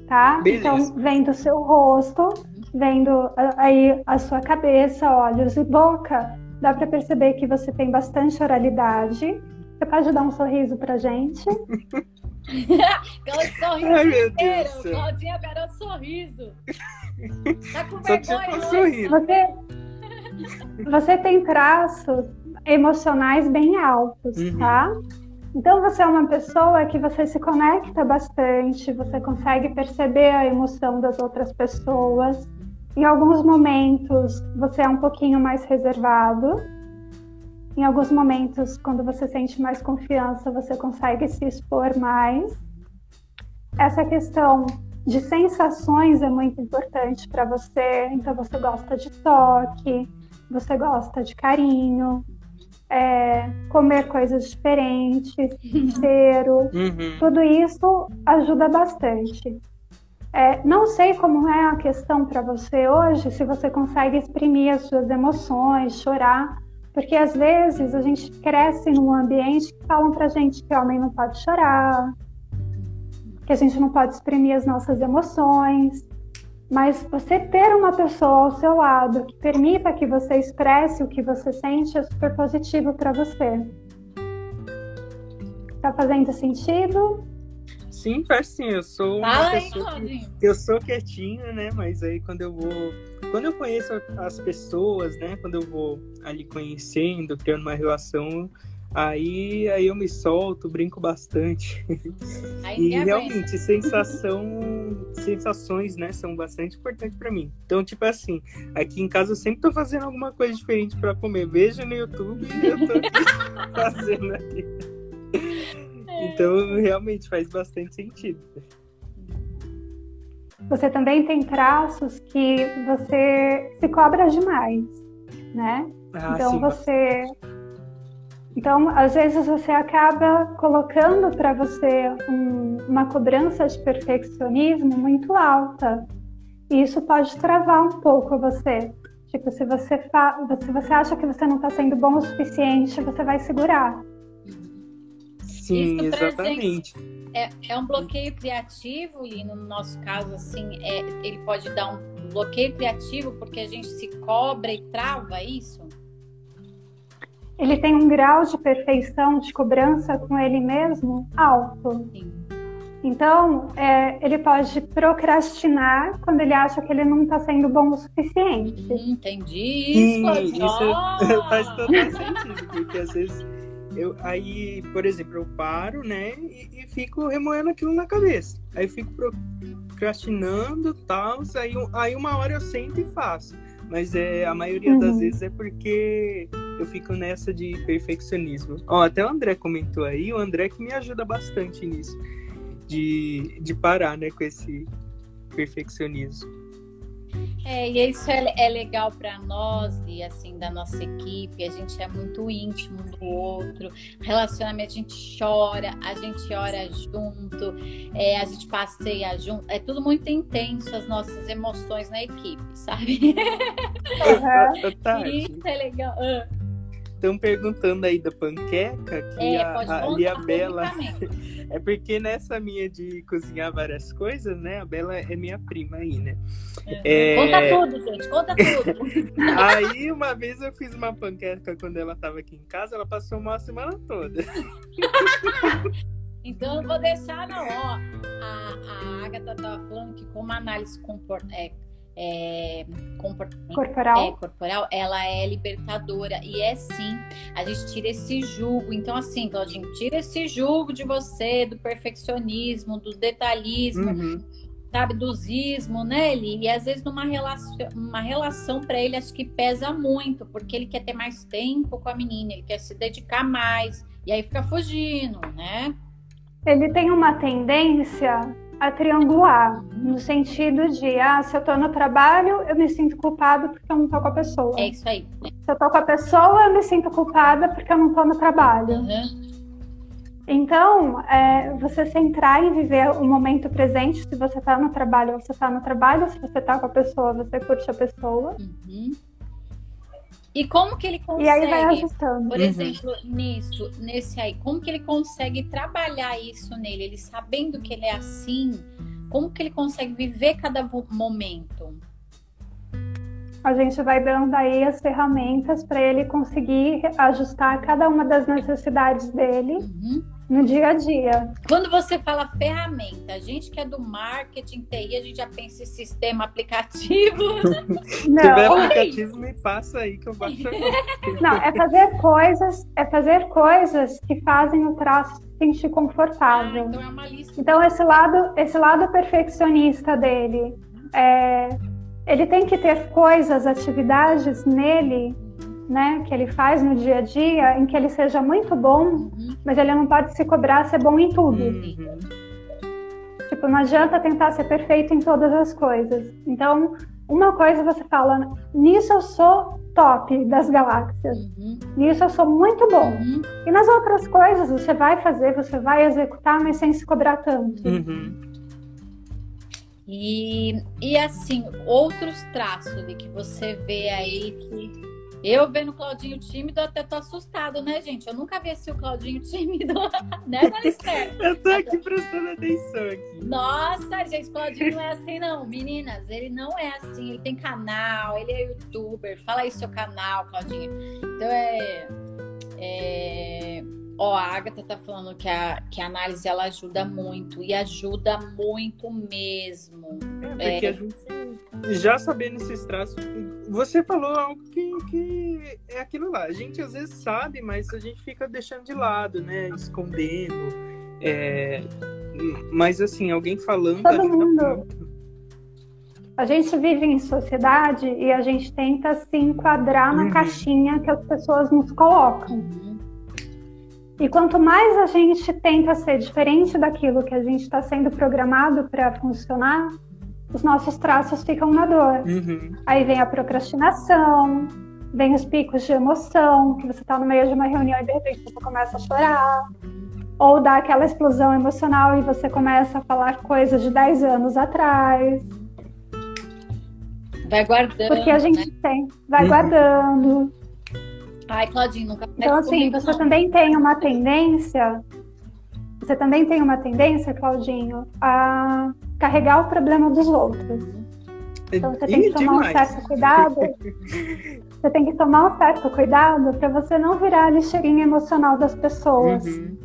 Speaker 2: tá? Beleza. Então, vendo o seu rosto, vendo aí a sua cabeça, olhos e boca, dá para perceber que você tem bastante oralidade. Você pode dar um sorriso pra gente?
Speaker 1: Aquela sorriso Ai, meu inteiro. Deus Claudinha, um sorriso. Tá com vergonha
Speaker 2: Você, você tem traços emocionais bem altos, uhum. tá? Então você é uma pessoa que você se conecta bastante, você consegue perceber a emoção das outras pessoas. Em alguns momentos você é um pouquinho mais reservado. Em alguns momentos, quando você sente mais confiança, você consegue se expor mais. Essa questão de sensações é muito importante para você. Então, você gosta de toque, você gosta de carinho, é, comer coisas diferentes, cheiro. Uhum. Tudo isso ajuda bastante. É, não sei como é a questão para você hoje, se você consegue exprimir as suas emoções, chorar, porque às vezes a gente cresce num ambiente que falam para gente que homem não pode chorar, que a gente não pode exprimir as nossas emoções. Mas você ter uma pessoa ao seu lado que permita que você expresse o que você sente é super positivo para você. Tá fazendo sentido?
Speaker 3: Sim, faz sim. Eu sou uma Fala pessoa aí, que, eu sou quietinha, né? Mas aí quando eu vou, quando eu conheço as pessoas, né? Quando eu vou ali conhecendo, criando uma relação, aí aí eu me solto, brinco bastante. e realmente sensação, sensações, né? São bastante importantes para mim. Então tipo assim, aqui em casa eu sempre tô fazendo alguma coisa diferente para comer. Veja no YouTube e eu tô fazendo aqui. Então, realmente faz bastante sentido.
Speaker 2: Você também tem traços que você se cobra demais, né? Ah, então sim, você então, às vezes você acaba colocando para você um, uma cobrança de perfeccionismo muito alta. E isso pode travar um pouco você. Tipo, se você, fa... se você acha que você não está sendo bom o suficiente, você vai segurar.
Speaker 3: Sim, Isso exatamente.
Speaker 1: É, é um bloqueio criativo, e no nosso caso, assim, é, ele pode dar um bloqueio criativo porque a gente se cobra e trava isso?
Speaker 2: Ele tem um grau de perfeição, de cobrança com ele mesmo alto. Sim. Então, é, ele pode procrastinar quando ele acha que ele não está sendo bom o suficiente.
Speaker 1: Hum, entendi. Sim,
Speaker 3: isso faz todo sentido, porque às vezes eu, aí, por exemplo, eu paro, né, e, e, fico remoendo aquilo na cabeça. Aí fico procrastinando tal, aí, aí uma hora eu sento e faço. Mas é, a maioria uhum. das vezes é porque eu fico nessa de perfeccionismo. Ó, até o André comentou aí, o André que me ajuda bastante nisso. De, de parar, né, com esse perfeccionismo.
Speaker 1: É, e isso é, é legal para nós e assim da nossa equipe. A gente é muito íntimo um do outro. Relacionamento a gente chora, a gente ora junto, é, a gente passeia junto. É tudo muito intenso as nossas emoções na equipe, sabe?
Speaker 3: Uhum.
Speaker 1: isso é legal.
Speaker 3: Estão perguntando aí da panqueca, que
Speaker 1: é,
Speaker 3: a, a, a, a Bela. É porque nessa minha de cozinhar várias coisas, né? A Bela é minha prima aí, né?
Speaker 1: É... Conta tudo, gente, conta tudo.
Speaker 3: aí uma vez eu fiz uma panqueca quando ela estava aqui em casa, ela passou uma semana toda.
Speaker 1: então eu vou deixar, não, ó. A, a Agatha tava falando que como análise comport, é, é,
Speaker 2: corporal.
Speaker 1: É, corporal, ela é libertadora. E é sim, a gente tira esse julgo. Então, assim, Claudinho, tira esse julgo de você, do perfeccionismo, do detalhismo. Uhum. Sabe, do zismo, né, Eli? E às vezes numa relação, uma relação para ele acho que pesa muito, porque ele quer ter mais tempo com a menina, ele quer se dedicar mais, e aí fica fugindo, né?
Speaker 2: Ele tem uma tendência a triangular, no sentido de, ah, se eu tô no trabalho, eu me sinto culpado porque eu não tô com a pessoa.
Speaker 1: É isso aí.
Speaker 2: Se eu tô com a pessoa, eu me sinto culpada porque eu não tô no trabalho. Uhum. Então, é, você centrar em viver o momento presente, se você tá no trabalho, você tá no trabalho, se você tá com a pessoa, você curte a pessoa.
Speaker 1: Uhum. E como que ele consegue,
Speaker 2: e aí vai ajustando.
Speaker 1: por uhum. exemplo, nisso, nesse aí, como que ele consegue trabalhar isso nele? Ele sabendo que ele é assim, como que ele consegue viver cada momento?
Speaker 2: A gente vai dando aí as ferramentas para ele conseguir ajustar cada uma das necessidades dele. Uhum no dia a dia.
Speaker 1: Quando você fala ferramenta, a gente que é do marketing, TI, a gente já pensa em sistema aplicativo.
Speaker 3: Não. Se tiver aplicativo, me passa aí que eu baixo.
Speaker 2: Não, é fazer coisas, é fazer coisas que fazem o traço se sentir confortável. Ah, então, é uma lista. então esse lado, esse lado perfeccionista dele, é, ele tem que ter coisas, atividades nele né, que ele faz no dia a dia, em que ele seja muito bom, uhum. mas ele não pode se cobrar ser bom em tudo. Uhum. Tipo, não adianta tentar ser perfeito em todas as coisas. Então, uma coisa você fala, nisso eu sou top das galáxias. Uhum. Nisso eu sou muito bom. Uhum. E nas outras coisas você vai fazer, você vai executar, mas sem se cobrar tanto.
Speaker 3: Uhum.
Speaker 1: E, e assim, outros traços de que você vê aí que eu vendo o Claudinho tímido, até tô assustado, né, gente? Eu nunca vi esse o Claudinho tímido, né, Maristela?
Speaker 3: eu tô aqui prestando atenção aqui.
Speaker 1: Nossa, gente, Claudinho não é assim, não. Meninas, ele não é assim. Ele tem canal, ele é youtuber. Fala aí seu canal, Claudinho. Então é. é... Ó, a Agatha tá falando que a, que a análise ela ajuda muito e ajuda muito mesmo.
Speaker 3: É, porque é... a gente já sabendo esses traços, você falou algo que, que é aquilo lá. A gente às vezes sabe, mas a gente fica deixando de lado, né? Escondendo. É... Mas assim, alguém falando
Speaker 2: Todo mundo. A gente vive em sociedade e a gente tenta se enquadrar na uhum. caixinha que as pessoas nos colocam. Uhum. E quanto mais a gente tenta ser diferente daquilo que a gente está sendo programado para funcionar, os nossos traços ficam na dor. Uhum. Aí vem a procrastinação, vem os picos de emoção, que você está no meio de uma reunião e de repente você começa a chorar. Ou dá aquela explosão emocional e você começa a falar coisas de 10 anos atrás.
Speaker 1: Vai guardando.
Speaker 2: Porque a gente né? tem, vai uhum. guardando.
Speaker 1: Ai, Claudinho, nunca
Speaker 2: Então, assim, você também tem uma tendência. Você também tem uma tendência, Claudinho, a carregar o problema dos outros. Então você tem que tomar demais. um certo cuidado. você tem que tomar um certo cuidado para você não virar a lixeirinha emocional das pessoas. Uhum.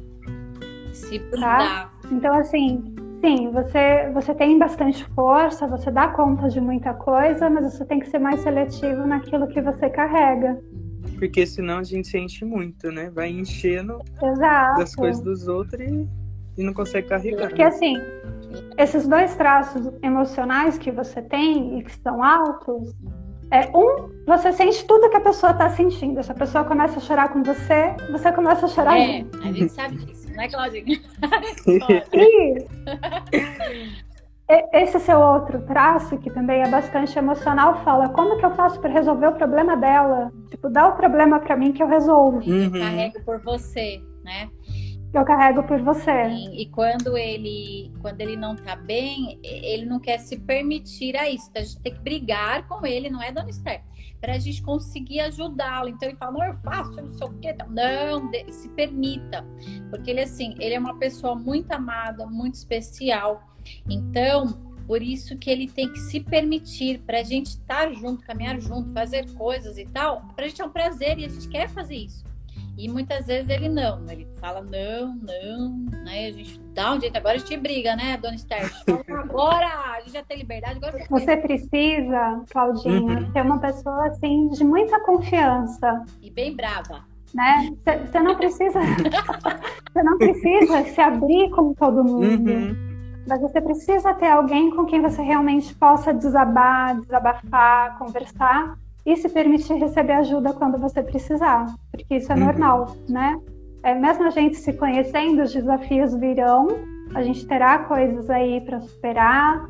Speaker 1: Se tá?
Speaker 2: Então, assim, sim, você, você tem bastante força, você dá conta de muita coisa, mas você tem que ser mais seletivo naquilo que você carrega.
Speaker 3: Porque senão a gente se enche muito, né? Vai enchendo
Speaker 2: Exato.
Speaker 3: das coisas dos outros e, e não consegue carregar.
Speaker 2: Porque né? assim, esses dois traços emocionais que você tem e que são altos, é um, você sente tudo que a pessoa está sentindo. Se a pessoa começa a chorar com você, você começa a chorar.
Speaker 1: É, junto. a gente sabe disso, não é, Claudinha?
Speaker 2: e esse seu outro traço, que também é bastante emocional, fala como que eu faço para resolver o problema dela? Tipo, dá o problema para mim que eu resolvo.
Speaker 1: Uhum. Carrego por você, né?
Speaker 2: Eu carrego por você.
Speaker 1: Sim, e quando ele, quando ele não tá bem, ele não quer se permitir a isso. Então a gente tem que brigar com ele, não é, dona Esther? Para a gente conseguir ajudá-lo. Então ele fala, não, eu faço, não sei o quê. Não, se permita. Porque ele, assim, ele é uma pessoa muito amada, muito especial. Então, por isso que ele tem que se permitir para a gente estar junto, caminhar junto, fazer coisas e tal. Para a gente é um prazer e a gente quer fazer isso. E muitas vezes ele não, né? ele fala não, não, né? A gente dá um jeito, agora a gente briga, né, dona Esther? agora a gente já tem liberdade, agora
Speaker 2: Você precisa, Claudinha, uhum. ter uma pessoa assim de muita confiança.
Speaker 1: E bem brava.
Speaker 2: Né? Você não precisa. Você não precisa se abrir com todo mundo. Uhum. Mas você precisa ter alguém com quem você realmente possa desabar, desabafar, conversar e se permitir receber ajuda quando você precisar, porque isso é uhum. normal, né? É, mesmo a gente se conhecendo, os desafios virão, a gente terá coisas aí para superar,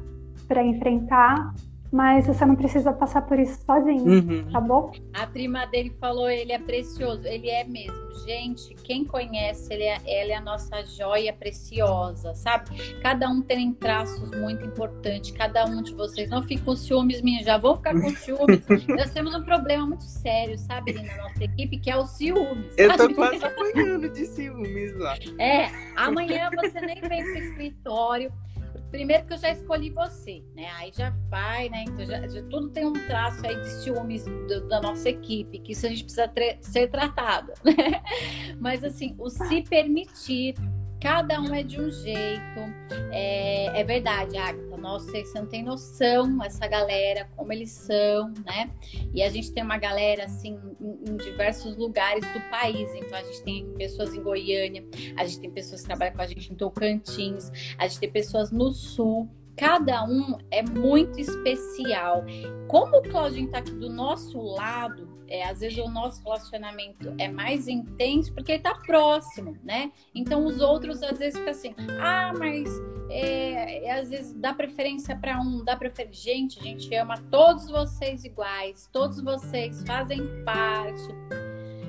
Speaker 2: para enfrentar, mas você não precisa passar por isso sozinho, uhum. tá bom?
Speaker 1: A prima dele falou, ele é precioso, ele é mesmo. Gente, quem conhece, ele é, ele é a nossa joia preciosa, sabe? Cada um tem traços muito importantes, cada um de vocês. Não fique com ciúmes, minha, já vou ficar com ciúmes. Nós temos um problema muito sério, sabe, na nossa equipe, que é o ciúmes. Sabe?
Speaker 3: Eu tô quase apanhando de ciúmes lá.
Speaker 1: É, amanhã você nem vem pro escritório primeiro que eu já escolhi você, né? Aí já vai, né? Então já, já tudo tem um traço aí de ciúmes do, da nossa equipe, que isso a gente precisa ser tratado, né? Mas assim, o se permitir Cada um é de um jeito. É, é verdade, Agatha. Nossa, você não tem noção, essa galera, como eles são, né? E a gente tem uma galera, assim, em, em, diversos lugares do país. Então, a gente tem pessoas em Goiânia, a gente tem pessoas que trabalham com a gente em Tocantins, a gente tem pessoas no Sul cada um é muito especial. Como o Claudinho está aqui do nosso lado, é, às vezes o nosso relacionamento é mais intenso porque ele está próximo, né? Então os outros às vezes ficam assim, ah, mas é, é, às vezes dá preferência para um, dá preferência. Gente, a gente ama todos vocês iguais, todos vocês fazem parte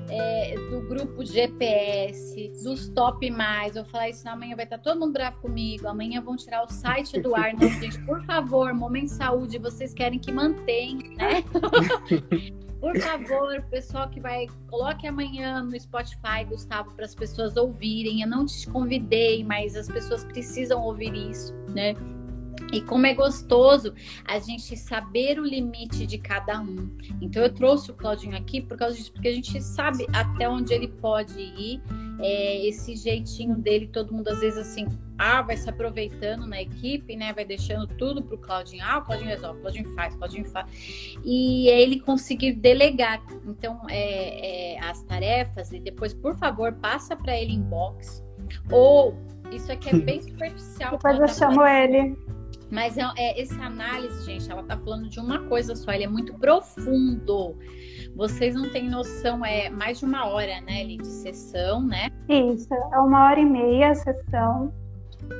Speaker 1: é, do grupo GPS, dos top mais. Eu vou falar isso amanhã, vai estar todo mundo bravo comigo. Amanhã vão tirar o site do ar. Né, gente, por favor, Momento Saúde, vocês querem que mantenha, né? Por favor, pessoal que vai, coloque amanhã no Spotify, Gustavo, para as pessoas ouvirem. Eu não te convidei, mas as pessoas precisam ouvir isso, né? E como é gostoso a gente saber o limite de cada um. Então eu trouxe o Claudinho aqui por causa disso, porque a gente sabe até onde ele pode ir. É, esse jeitinho dele, todo mundo às vezes assim, ah, vai se aproveitando na equipe, né? Vai deixando tudo pro Claudinho. Ah, o Claudinho resolve, o Claudinho faz, o Claudinho faz. E é ele conseguir delegar. Então, é, é, as tarefas, e depois, por favor, passa para ele inbox. Ou, isso aqui é bem superficial.
Speaker 2: Depois eu chamo ele.
Speaker 1: Mas é, é, essa análise, gente, ela tá falando de uma coisa só, ele é muito profundo. Vocês não têm noção, é mais de uma hora, né, Eli, de sessão, né?
Speaker 2: Isso, é uma hora e meia a sessão.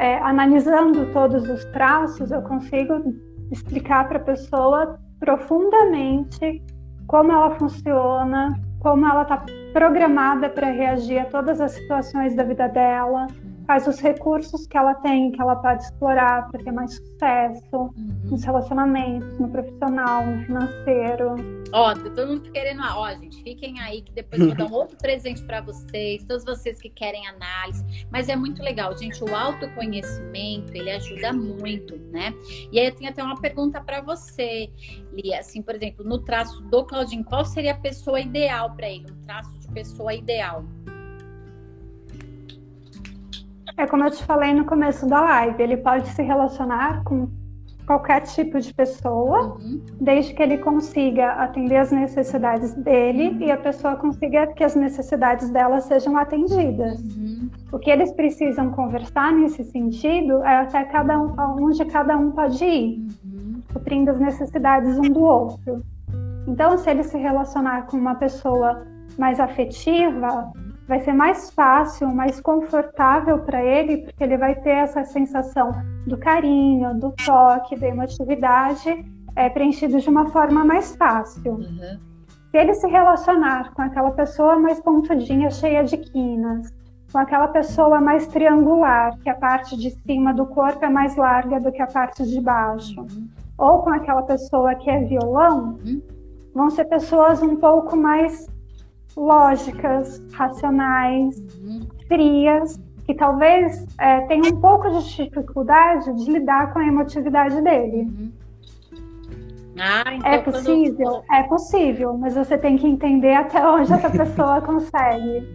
Speaker 2: É, analisando todos os traços, eu consigo explicar para a pessoa profundamente como ela funciona, como ela está programada para reagir a todas as situações da vida dela quais os recursos que ela tem, que ela pode explorar para ter mais sucesso uhum. nos relacionamentos, no profissional, no financeiro.
Speaker 1: Ó, tá todo mundo querendo, ó, gente, fiquem aí que depois eu vou dar um outro presente para vocês, todos vocês que querem análise. Mas é muito legal, gente, o autoconhecimento, ele ajuda muito, né? E aí eu tenho até uma pergunta para você, Lia, assim, por exemplo, no traço do Claudinho, qual seria a pessoa ideal para ele? Um traço de pessoa ideal?
Speaker 2: É como eu te falei no começo da live, ele pode se relacionar com qualquer tipo de pessoa, uhum. desde que ele consiga atender as necessidades dele uhum. e a pessoa consiga que as necessidades dela sejam atendidas. Uhum. O que eles precisam conversar nesse sentido é até cada um, onde cada um pode ir, uhum. suprindo as necessidades um do outro. Então, se ele se relacionar com uma pessoa mais afetiva, vai ser mais fácil, mais confortável para ele, porque ele vai ter essa sensação do carinho, do toque, da emotividade é, preenchido de uma forma mais fácil. Uhum. Se ele se relacionar com aquela pessoa mais pontudinha, cheia de quinas, com aquela pessoa mais triangular, que a parte de cima do corpo é mais larga do que a parte de baixo, uhum. ou com aquela pessoa que é violão, uhum. vão ser pessoas um pouco mais lógicas, racionais, uhum. frias, que talvez é, tenham um pouco de dificuldade de lidar com a emotividade dele. Uhum. Ah, então é possível? Quando... É possível, mas você tem que entender até onde essa pessoa consegue.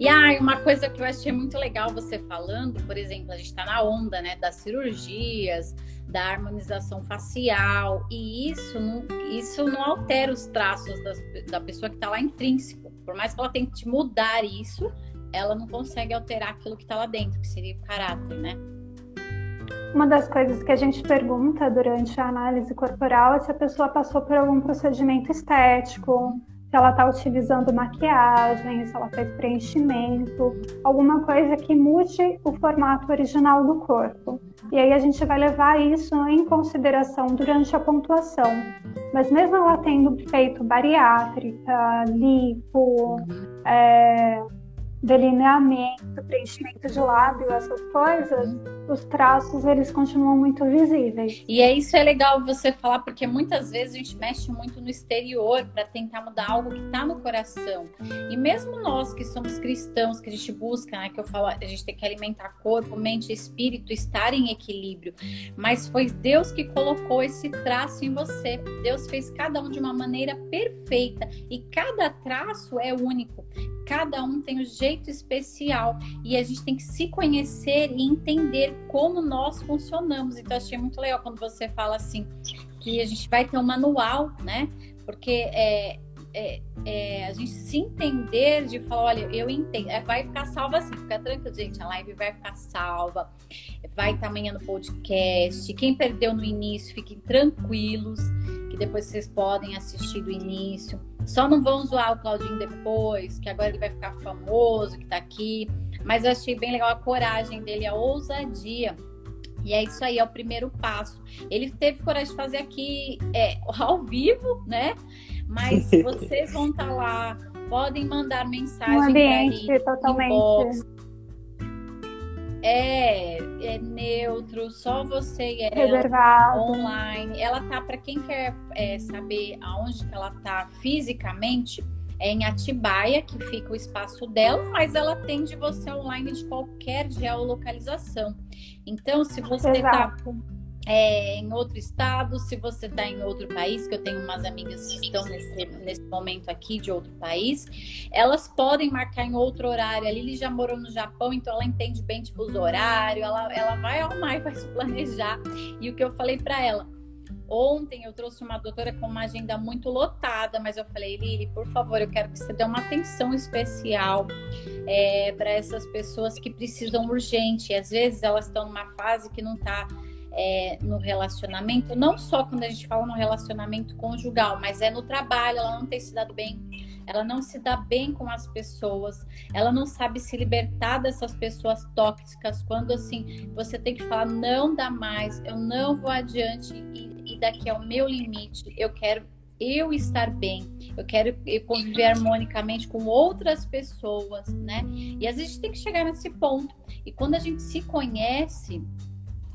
Speaker 1: E ah, uma coisa que eu achei muito legal você falando, por exemplo, a gente está na onda né, das cirurgias, da harmonização facial, e isso não, isso não altera os traços das, da pessoa que está lá intrínseco. Por mais que ela tente mudar isso, ela não consegue alterar aquilo que está lá dentro, que seria o caráter, né?
Speaker 2: Uma das coisas que a gente pergunta durante a análise corporal é se a pessoa passou por algum procedimento estético, se ela está utilizando maquiagem, se ela fez preenchimento, alguma coisa que mude o formato original do corpo. E aí a gente vai levar isso em consideração durante a pontuação. Mas mesmo ela tendo feito bariátrica, lipo, é, delineamento, preenchimento de lábio, essas coisas, os traços eles continuam muito visíveis.
Speaker 1: E é isso é legal você falar porque muitas vezes a gente mexe muito no exterior para tentar mudar algo que está no coração. E mesmo nós que somos cristãos, que a gente busca, né, que eu falo, a gente tem que alimentar corpo, mente espírito, estar em equilíbrio. Mas foi Deus que colocou esse traço em você. Deus fez cada um de uma maneira perfeita e cada traço é único. Cada um tem o um jeito especial e a gente tem que se conhecer e entender como nós funcionamos. Então, achei muito legal quando você fala assim que a gente vai ter um manual, né? Porque é, é, é, a gente se entender de falar, olha, eu entendo, é, vai ficar salva assim, fica tranquilo, gente, a live vai ficar salva, vai estar amanhã no podcast. Quem perdeu no início, fiquem tranquilos, que depois vocês podem assistir do início. Só não vão zoar o Claudinho depois, que agora ele vai ficar famoso, que tá aqui. Mas eu achei bem legal a coragem dele, a ousadia. E é isso aí, é o primeiro passo. Ele teve coragem de fazer aqui é, ao vivo, né? Mas vocês vão estar tá lá, podem mandar mensagem. Um
Speaker 2: ambiente totalmente. Inbox,
Speaker 1: é, é neutro, só você e ela
Speaker 2: Reservado.
Speaker 1: online. Ela tá para quem quer é, saber aonde que ela tá fisicamente, é em Atibaia, que fica o espaço dela, mas ela atende você online de qualquer geolocalização. Então, se você está é, em outro estado, se você está em outro país, que eu tenho umas amigas que estão nesse, nesse momento aqui de outro país, elas podem marcar em outro horário. A Lili já morou no Japão, então ela entende bem tipo, os horários, ela, ela vai arrumar e vai se planejar. E o que eu falei para ela, Ontem eu trouxe uma doutora com uma agenda muito lotada, mas eu falei, Lili, por favor, eu quero que você dê uma atenção especial é, para essas pessoas que precisam urgente. E às vezes elas estão numa fase que não está é, no relacionamento, não só quando a gente fala no relacionamento conjugal, mas é no trabalho, ela não tem se dado bem, ela não se dá bem com as pessoas, ela não sabe se libertar dessas pessoas tóxicas, quando assim você tem que falar, não dá mais, eu não vou adiante e, e daqui é o meu limite, eu quero eu estar bem, eu quero conviver harmonicamente com outras pessoas, né? E às vezes tem que chegar nesse ponto. E quando a gente se conhece,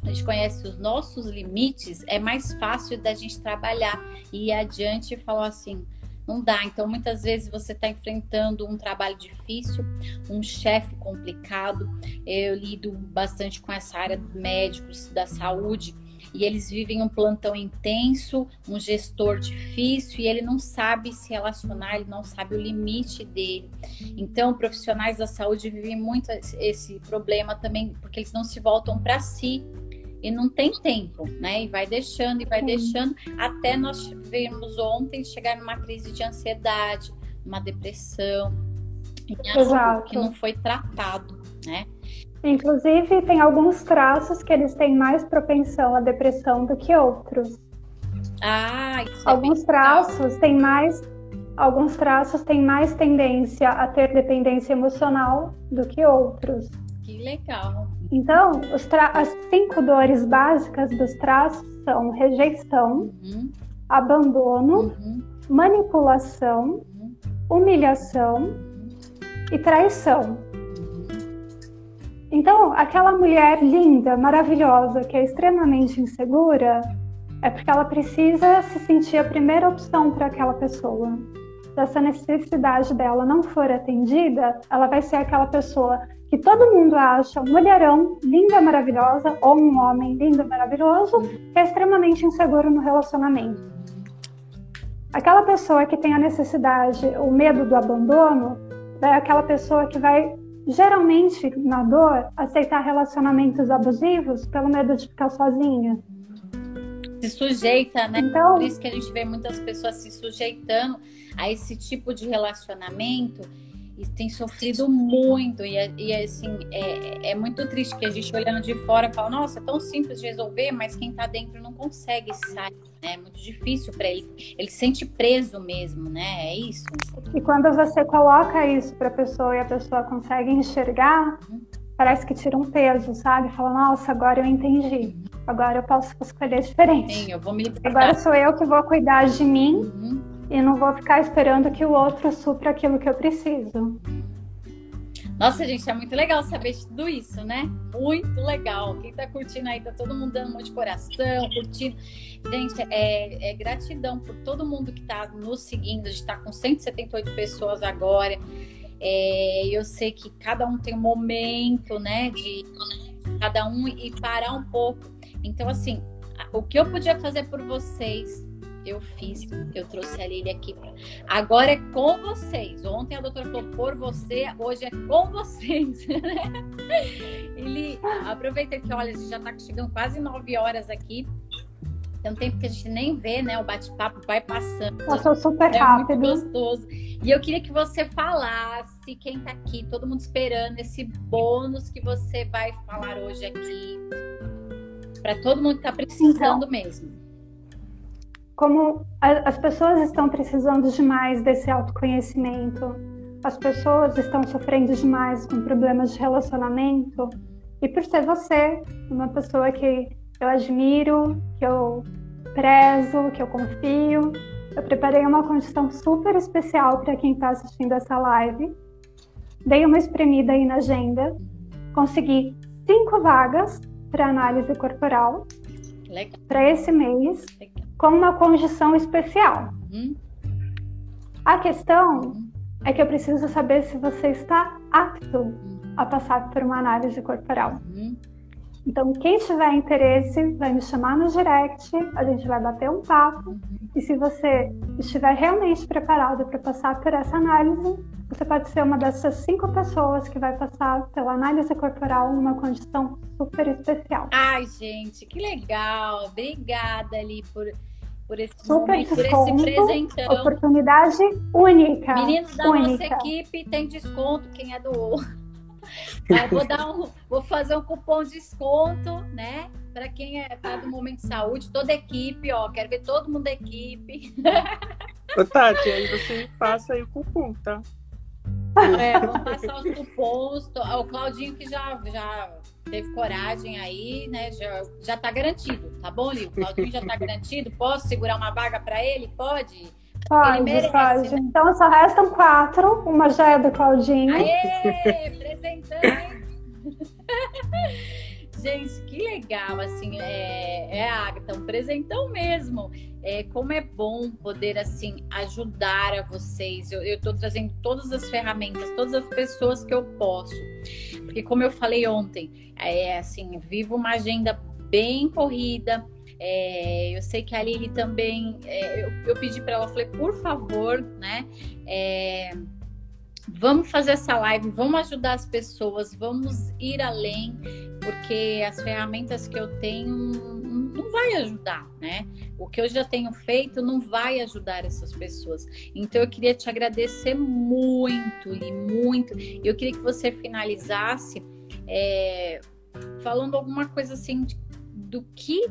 Speaker 1: a gente conhece os nossos limites, é mais fácil da gente trabalhar e ir adiante e falar assim. Não dá. Então, muitas vezes você está enfrentando um trabalho difícil, um chefe complicado. Eu lido bastante com essa área de médicos da saúde e eles vivem um plantão intenso, um gestor difícil e ele não sabe se relacionar, ele não sabe o limite dele. Então, profissionais da saúde vivem muito esse problema também, porque eles não se voltam para si e não tem tempo, né? E vai deixando e vai Sim. deixando até nós vimos ontem chegar numa crise de ansiedade, uma depressão, Exato. que não foi tratado, né?
Speaker 2: Inclusive, tem alguns traços que eles têm mais propensão à depressão do que outros.
Speaker 1: Ah, isso
Speaker 2: é alguns traços têm mais alguns traços têm mais tendência a ter dependência emocional do que outros.
Speaker 1: Que legal.
Speaker 2: Então, as cinco dores básicas dos traços são rejeição, uhum. abandono, uhum. manipulação, uhum. humilhação e traição. Então, aquela mulher linda, maravilhosa, que é extremamente insegura, é porque ela precisa se sentir a primeira opção para aquela pessoa. Se essa necessidade dela não for atendida, ela vai ser aquela pessoa que todo mundo acha um mulherão linda, maravilhosa, ou um homem lindo, maravilhoso, que é extremamente inseguro no relacionamento. Aquela pessoa que tem a necessidade, o medo do abandono, é aquela pessoa que vai geralmente na dor aceitar relacionamentos abusivos pelo medo de ficar sozinha.
Speaker 1: Se sujeita, né? Então, Por isso que a gente vê muitas pessoas se sujeitando a esse tipo de relacionamento e tem sofrido muito. E, e assim, é, é, muito triste que a gente olhando de fora fala, nossa, é tão simples de resolver, mas quem tá dentro não consegue sair, né? É muito difícil para ele. Ele se sente preso mesmo, né? É isso.
Speaker 2: E quando você coloca isso para a pessoa e a pessoa consegue enxergar, uhum. parece que tira um peso, sabe? Fala, nossa, agora eu entendi. Agora eu posso escolher diferente.
Speaker 1: Sim, eu vou me
Speaker 2: Agora sou eu que vou cuidar de mim. Uhum e não vou ficar esperando que o outro supra aquilo que eu preciso.
Speaker 1: Nossa, gente, é muito legal saber tudo isso, né? Muito legal. Quem tá curtindo aí, tá todo mundo dando um monte de coração, curtindo. Gente, é, é gratidão por todo mundo que tá nos seguindo. A gente tá com 178 pessoas agora. É, eu sei que cada um tem um momento, né? De cada um e parar um pouco. Então, assim, o que eu podia fazer por vocês eu fiz, eu trouxe a Lili aqui. Pra... Agora é com vocês. Ontem a doutora falou por você, hoje é com vocês. Ele aproveita que, olha, a gente já está chegando quase nove horas aqui. Tem um tempo que a gente nem vê, né? O bate-papo vai passando.
Speaker 2: Passou super é rápido.
Speaker 1: Muito gostoso. E eu queria que você falasse, quem está aqui, todo mundo esperando esse bônus que você vai falar hoje aqui. Para todo mundo que está precisando então, mesmo
Speaker 2: como as pessoas estão precisando demais desse autoconhecimento, as pessoas estão sofrendo demais com problemas de relacionamento, e por ser você, uma pessoa que eu admiro, que eu prezo, que eu confio, eu preparei uma condição super especial para quem está assistindo essa live. Dei uma espremida aí na agenda, consegui cinco vagas para análise corporal para esse mês. Legal com uma condição especial. Uhum. A questão é que eu preciso saber se você está apto uhum. a passar por uma análise corporal. Uhum. Então, quem tiver interesse, vai me chamar no direct, a gente vai bater um papo. Uhum. E se você estiver realmente preparado para passar por essa análise, você pode ser uma dessas cinco pessoas que vai passar pela análise corporal numa condição super especial.
Speaker 1: Ai, gente, que legal! Obrigada ali por por esse Super momento, desconto, por esse presentão.
Speaker 2: Oportunidade única.
Speaker 1: Meninos da única. nossa equipe tem desconto, quem é do vou dar um, vou fazer um cupom de desconto, né? Para quem é tá do momento de saúde, toda a equipe, ó, quero ver todo mundo da equipe.
Speaker 3: Ô, Tati, aí você passa aí o cupom, tá?
Speaker 1: É, vamos passar os cupons. O Claudinho que já, já teve coragem aí, né? Já, já tá garantido, tá bom, Lio? O Claudinho já tá garantido. Posso segurar uma vaga para ele? Pode?
Speaker 2: Pode, merece, pode. Né? Então só restam quatro. Uma já é do Claudinho.
Speaker 1: Aê! Presentando! Gente, que legal, assim, é, é Agatha, um presentão mesmo. É, como é bom poder, assim, ajudar a vocês. Eu, tô trazendo todas as ferramentas, todas as pessoas que eu posso. Porque, como eu falei ontem, é assim, vivo uma agenda bem corrida. É, eu sei que a Lili também, é, eu, eu, pedi para ela, falei, por favor, né? É, vamos fazer essa live, vamos ajudar as pessoas, vamos ir além, porque as ferramentas que eu tenho não vai ajudar, né? O que eu já tenho feito não vai ajudar essas pessoas. Então eu queria te agradecer muito e muito. Eu queria que você finalizasse é, falando alguma coisa assim de, do que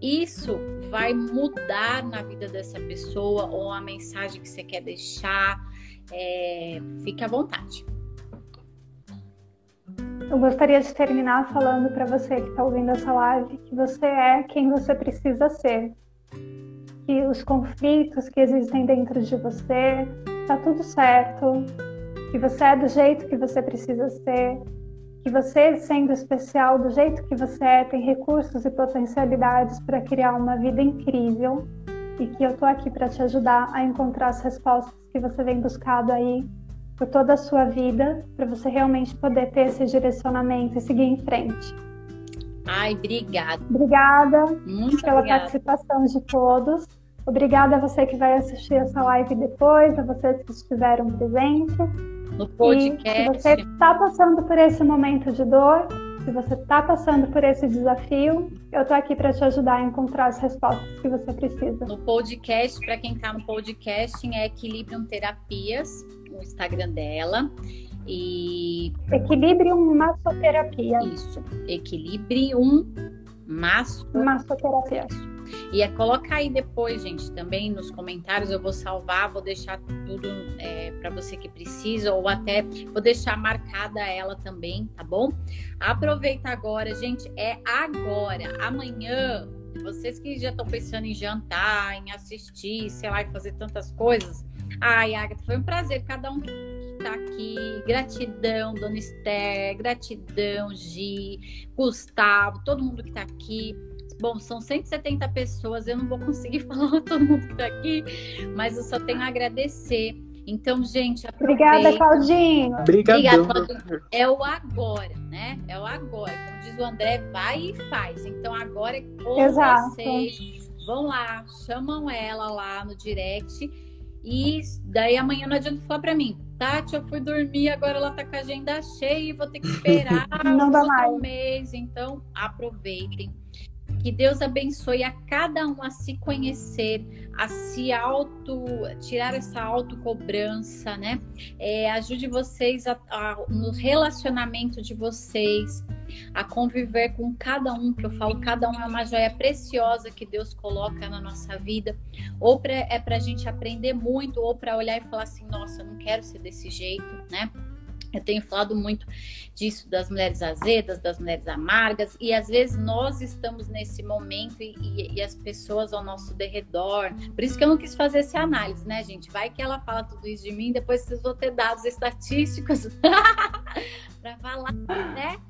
Speaker 1: isso vai mudar na vida dessa pessoa ou a mensagem que você quer deixar é, fique à vontade.
Speaker 2: Eu gostaria de terminar falando para você que está ouvindo essa live que você é quem você precisa ser. Que os conflitos que existem dentro de você, tá tudo certo. Que você é do jeito que você precisa ser. que você, sendo especial do jeito que você é, tem recursos e potencialidades para criar uma vida incrível e que eu tô aqui para te ajudar a encontrar as respostas que você vem buscado aí por toda a sua vida, para você realmente poder ter esse direcionamento e seguir em frente.
Speaker 1: Ai, obrigada.
Speaker 2: Obrigada Muito pela obrigada. participação de todos. Obrigada a você que vai assistir essa live depois, a vocês que estiveram presentes.
Speaker 1: No podcast.
Speaker 2: E se você está passando por esse momento de dor, se você está passando por esse desafio, eu estou aqui para te ajudar a encontrar as respostas que você precisa.
Speaker 1: No podcast, para quem está no podcast, é Equilibrium Terapias, o Instagram dela. E.
Speaker 2: Equilibrium Massoterapia.
Speaker 1: Isso. Equilibrium Massoterapia.
Speaker 2: Massoterapia.
Speaker 1: E é colocar aí depois, gente, também nos comentários. Eu vou salvar, vou deixar tudo é, para você que precisa, ou até vou deixar marcada ela também, tá bom? Aproveita agora, gente, é agora. Amanhã, vocês que já estão pensando em jantar, em assistir, sei lá, em fazer tantas coisas. Ai, Agatha, foi um prazer. Cada um que tá aqui. Gratidão, Dona Esther. Gratidão, Gi, Gustavo, todo mundo que tá aqui. Bom, são 170 pessoas, eu não vou conseguir falar todo mundo que está aqui, mas eu só tenho a agradecer. Então, gente,
Speaker 2: aproveita. Obrigada, Claudinho.
Speaker 3: Obrigada, Claudinho.
Speaker 1: É o agora, né? É o agora. Como diz o André, vai e faz. Então, agora é com Exato. vocês. Vão lá, chamam ela lá no direct. E daí amanhã não adianta falar para mim, Tati, eu fui dormir, agora ela tá com a agenda cheia e vou ter que esperar
Speaker 2: não dá mais.
Speaker 1: um mês. Então, aproveitem. Que Deus abençoe a cada um a se conhecer, a se auto, tirar essa autocobrança, né? É, ajude vocês a, a, no relacionamento de vocês, a conviver com cada um, que eu falo, cada um é uma joia preciosa que Deus coloca na nossa vida, ou pra, é para a gente aprender muito, ou para olhar e falar assim, nossa, eu não quero ser desse jeito, né? Eu tenho falado muito disso das mulheres azedas, das mulheres amargas, e às vezes nós estamos nesse momento e, e, e, as pessoas ao nosso derredor. Por isso que eu não quis fazer essa análise, né, gente? Vai que ela fala tudo isso de mim, depois vocês vão ter dados estatísticos para falar, né?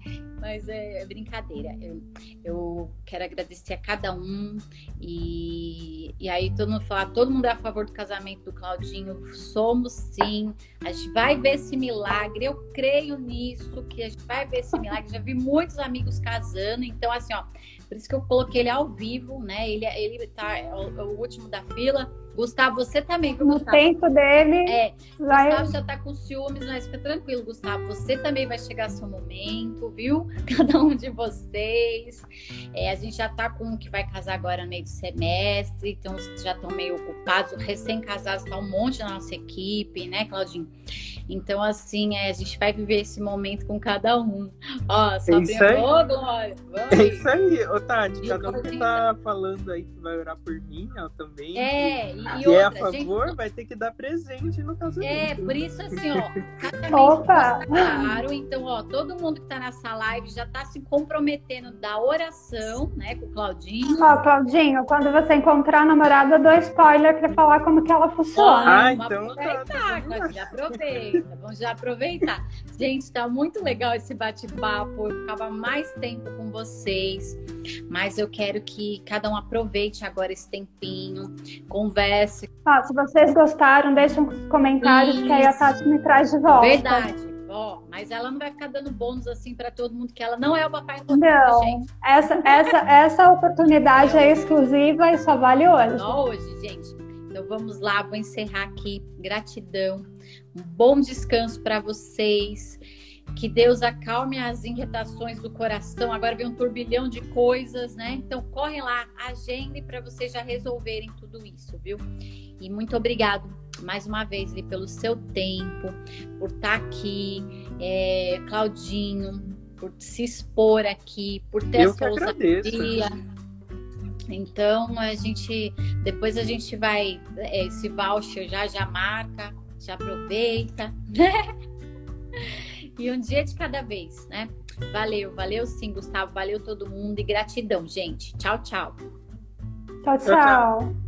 Speaker 1: Mas é, é brincadeira. Eu, eu, quero agradecer a cada um. E, e aí todo mundo falar, todo mundo é a favor do casamento do Claudinho. Somos sim. A gente vai ver esse milagre. Eu creio nisso, que a gente vai ver esse milagre. Já vi muitos amigos casando. Então, assim, ó, por isso que eu coloquei ele ao vivo, né? Ele, ele tá é o, é o último da fila. Gustavo, você também, viu,
Speaker 2: Gustavo? No tempo dele.
Speaker 1: É, vai... Gustavo já tá com ciúmes, mas fica tranquilo, Gustavo. Você também vai chegar seu momento, viu? Cada um de vocês. É, a gente já tá com um que vai casar agora no meio do semestre, então já estão meio ocupados. Recém-casados tá um monte na nossa equipe, né, Claudinho? Então, assim, é, a gente vai viver esse momento com cada um. Ó, só é isso aí. Ô, Glória.
Speaker 3: é isso aí, ô Tati, cada um que tá falando aí que vai orar por mim, ó, também.
Speaker 1: É,
Speaker 3: e, e outra, é a favor, gente... vai ter que dar presente no casamento.
Speaker 1: É, por isso assim, ó, Opa! claro, então, ó, todo mundo que tá nessa live já tá se comprometendo da oração, né, com o Claudinho.
Speaker 2: Ó, Claudinho, quando você encontrar a namorada, dou spoiler pra falar como que ela funciona.
Speaker 3: Ah, então tá, tá,
Speaker 1: já aproveita, vamos já aproveitar. Gente, tá muito legal esse bate-papo, eu ficava mais tempo com vocês, mas eu quero que cada um aproveite agora esse tempinho, converse.
Speaker 2: Ah, se vocês gostaram, deixem uns comentários Isso. que aí a Tati me traz de volta.
Speaker 1: Verdade. Ó, mas ela não vai ficar dando bônus assim para todo mundo, que ela não é o papai
Speaker 2: Não, gente. Essa, essa, essa oportunidade é exclusiva e só vale hoje.
Speaker 1: Só hoje, gente. Então vamos lá, vou encerrar aqui. Gratidão. Um bom descanso para vocês. Que Deus acalme as inquietações do coração. Agora vem um turbilhão de coisas, né? Então corre lá, agende para vocês já resolverem tudo isso, viu? E muito obrigado mais uma vez Li, pelo seu tempo, por estar tá aqui, é, Claudinho, por se expor aqui, por ter
Speaker 3: Eu essa ousadia.
Speaker 1: Então a gente depois a gente vai é, esse voucher já já marca, já aproveita, né? E um dia de cada vez, né? Valeu, valeu sim, Gustavo, valeu todo mundo e gratidão, gente. Tchau, tchau.
Speaker 2: Tchau, tchau. tchau.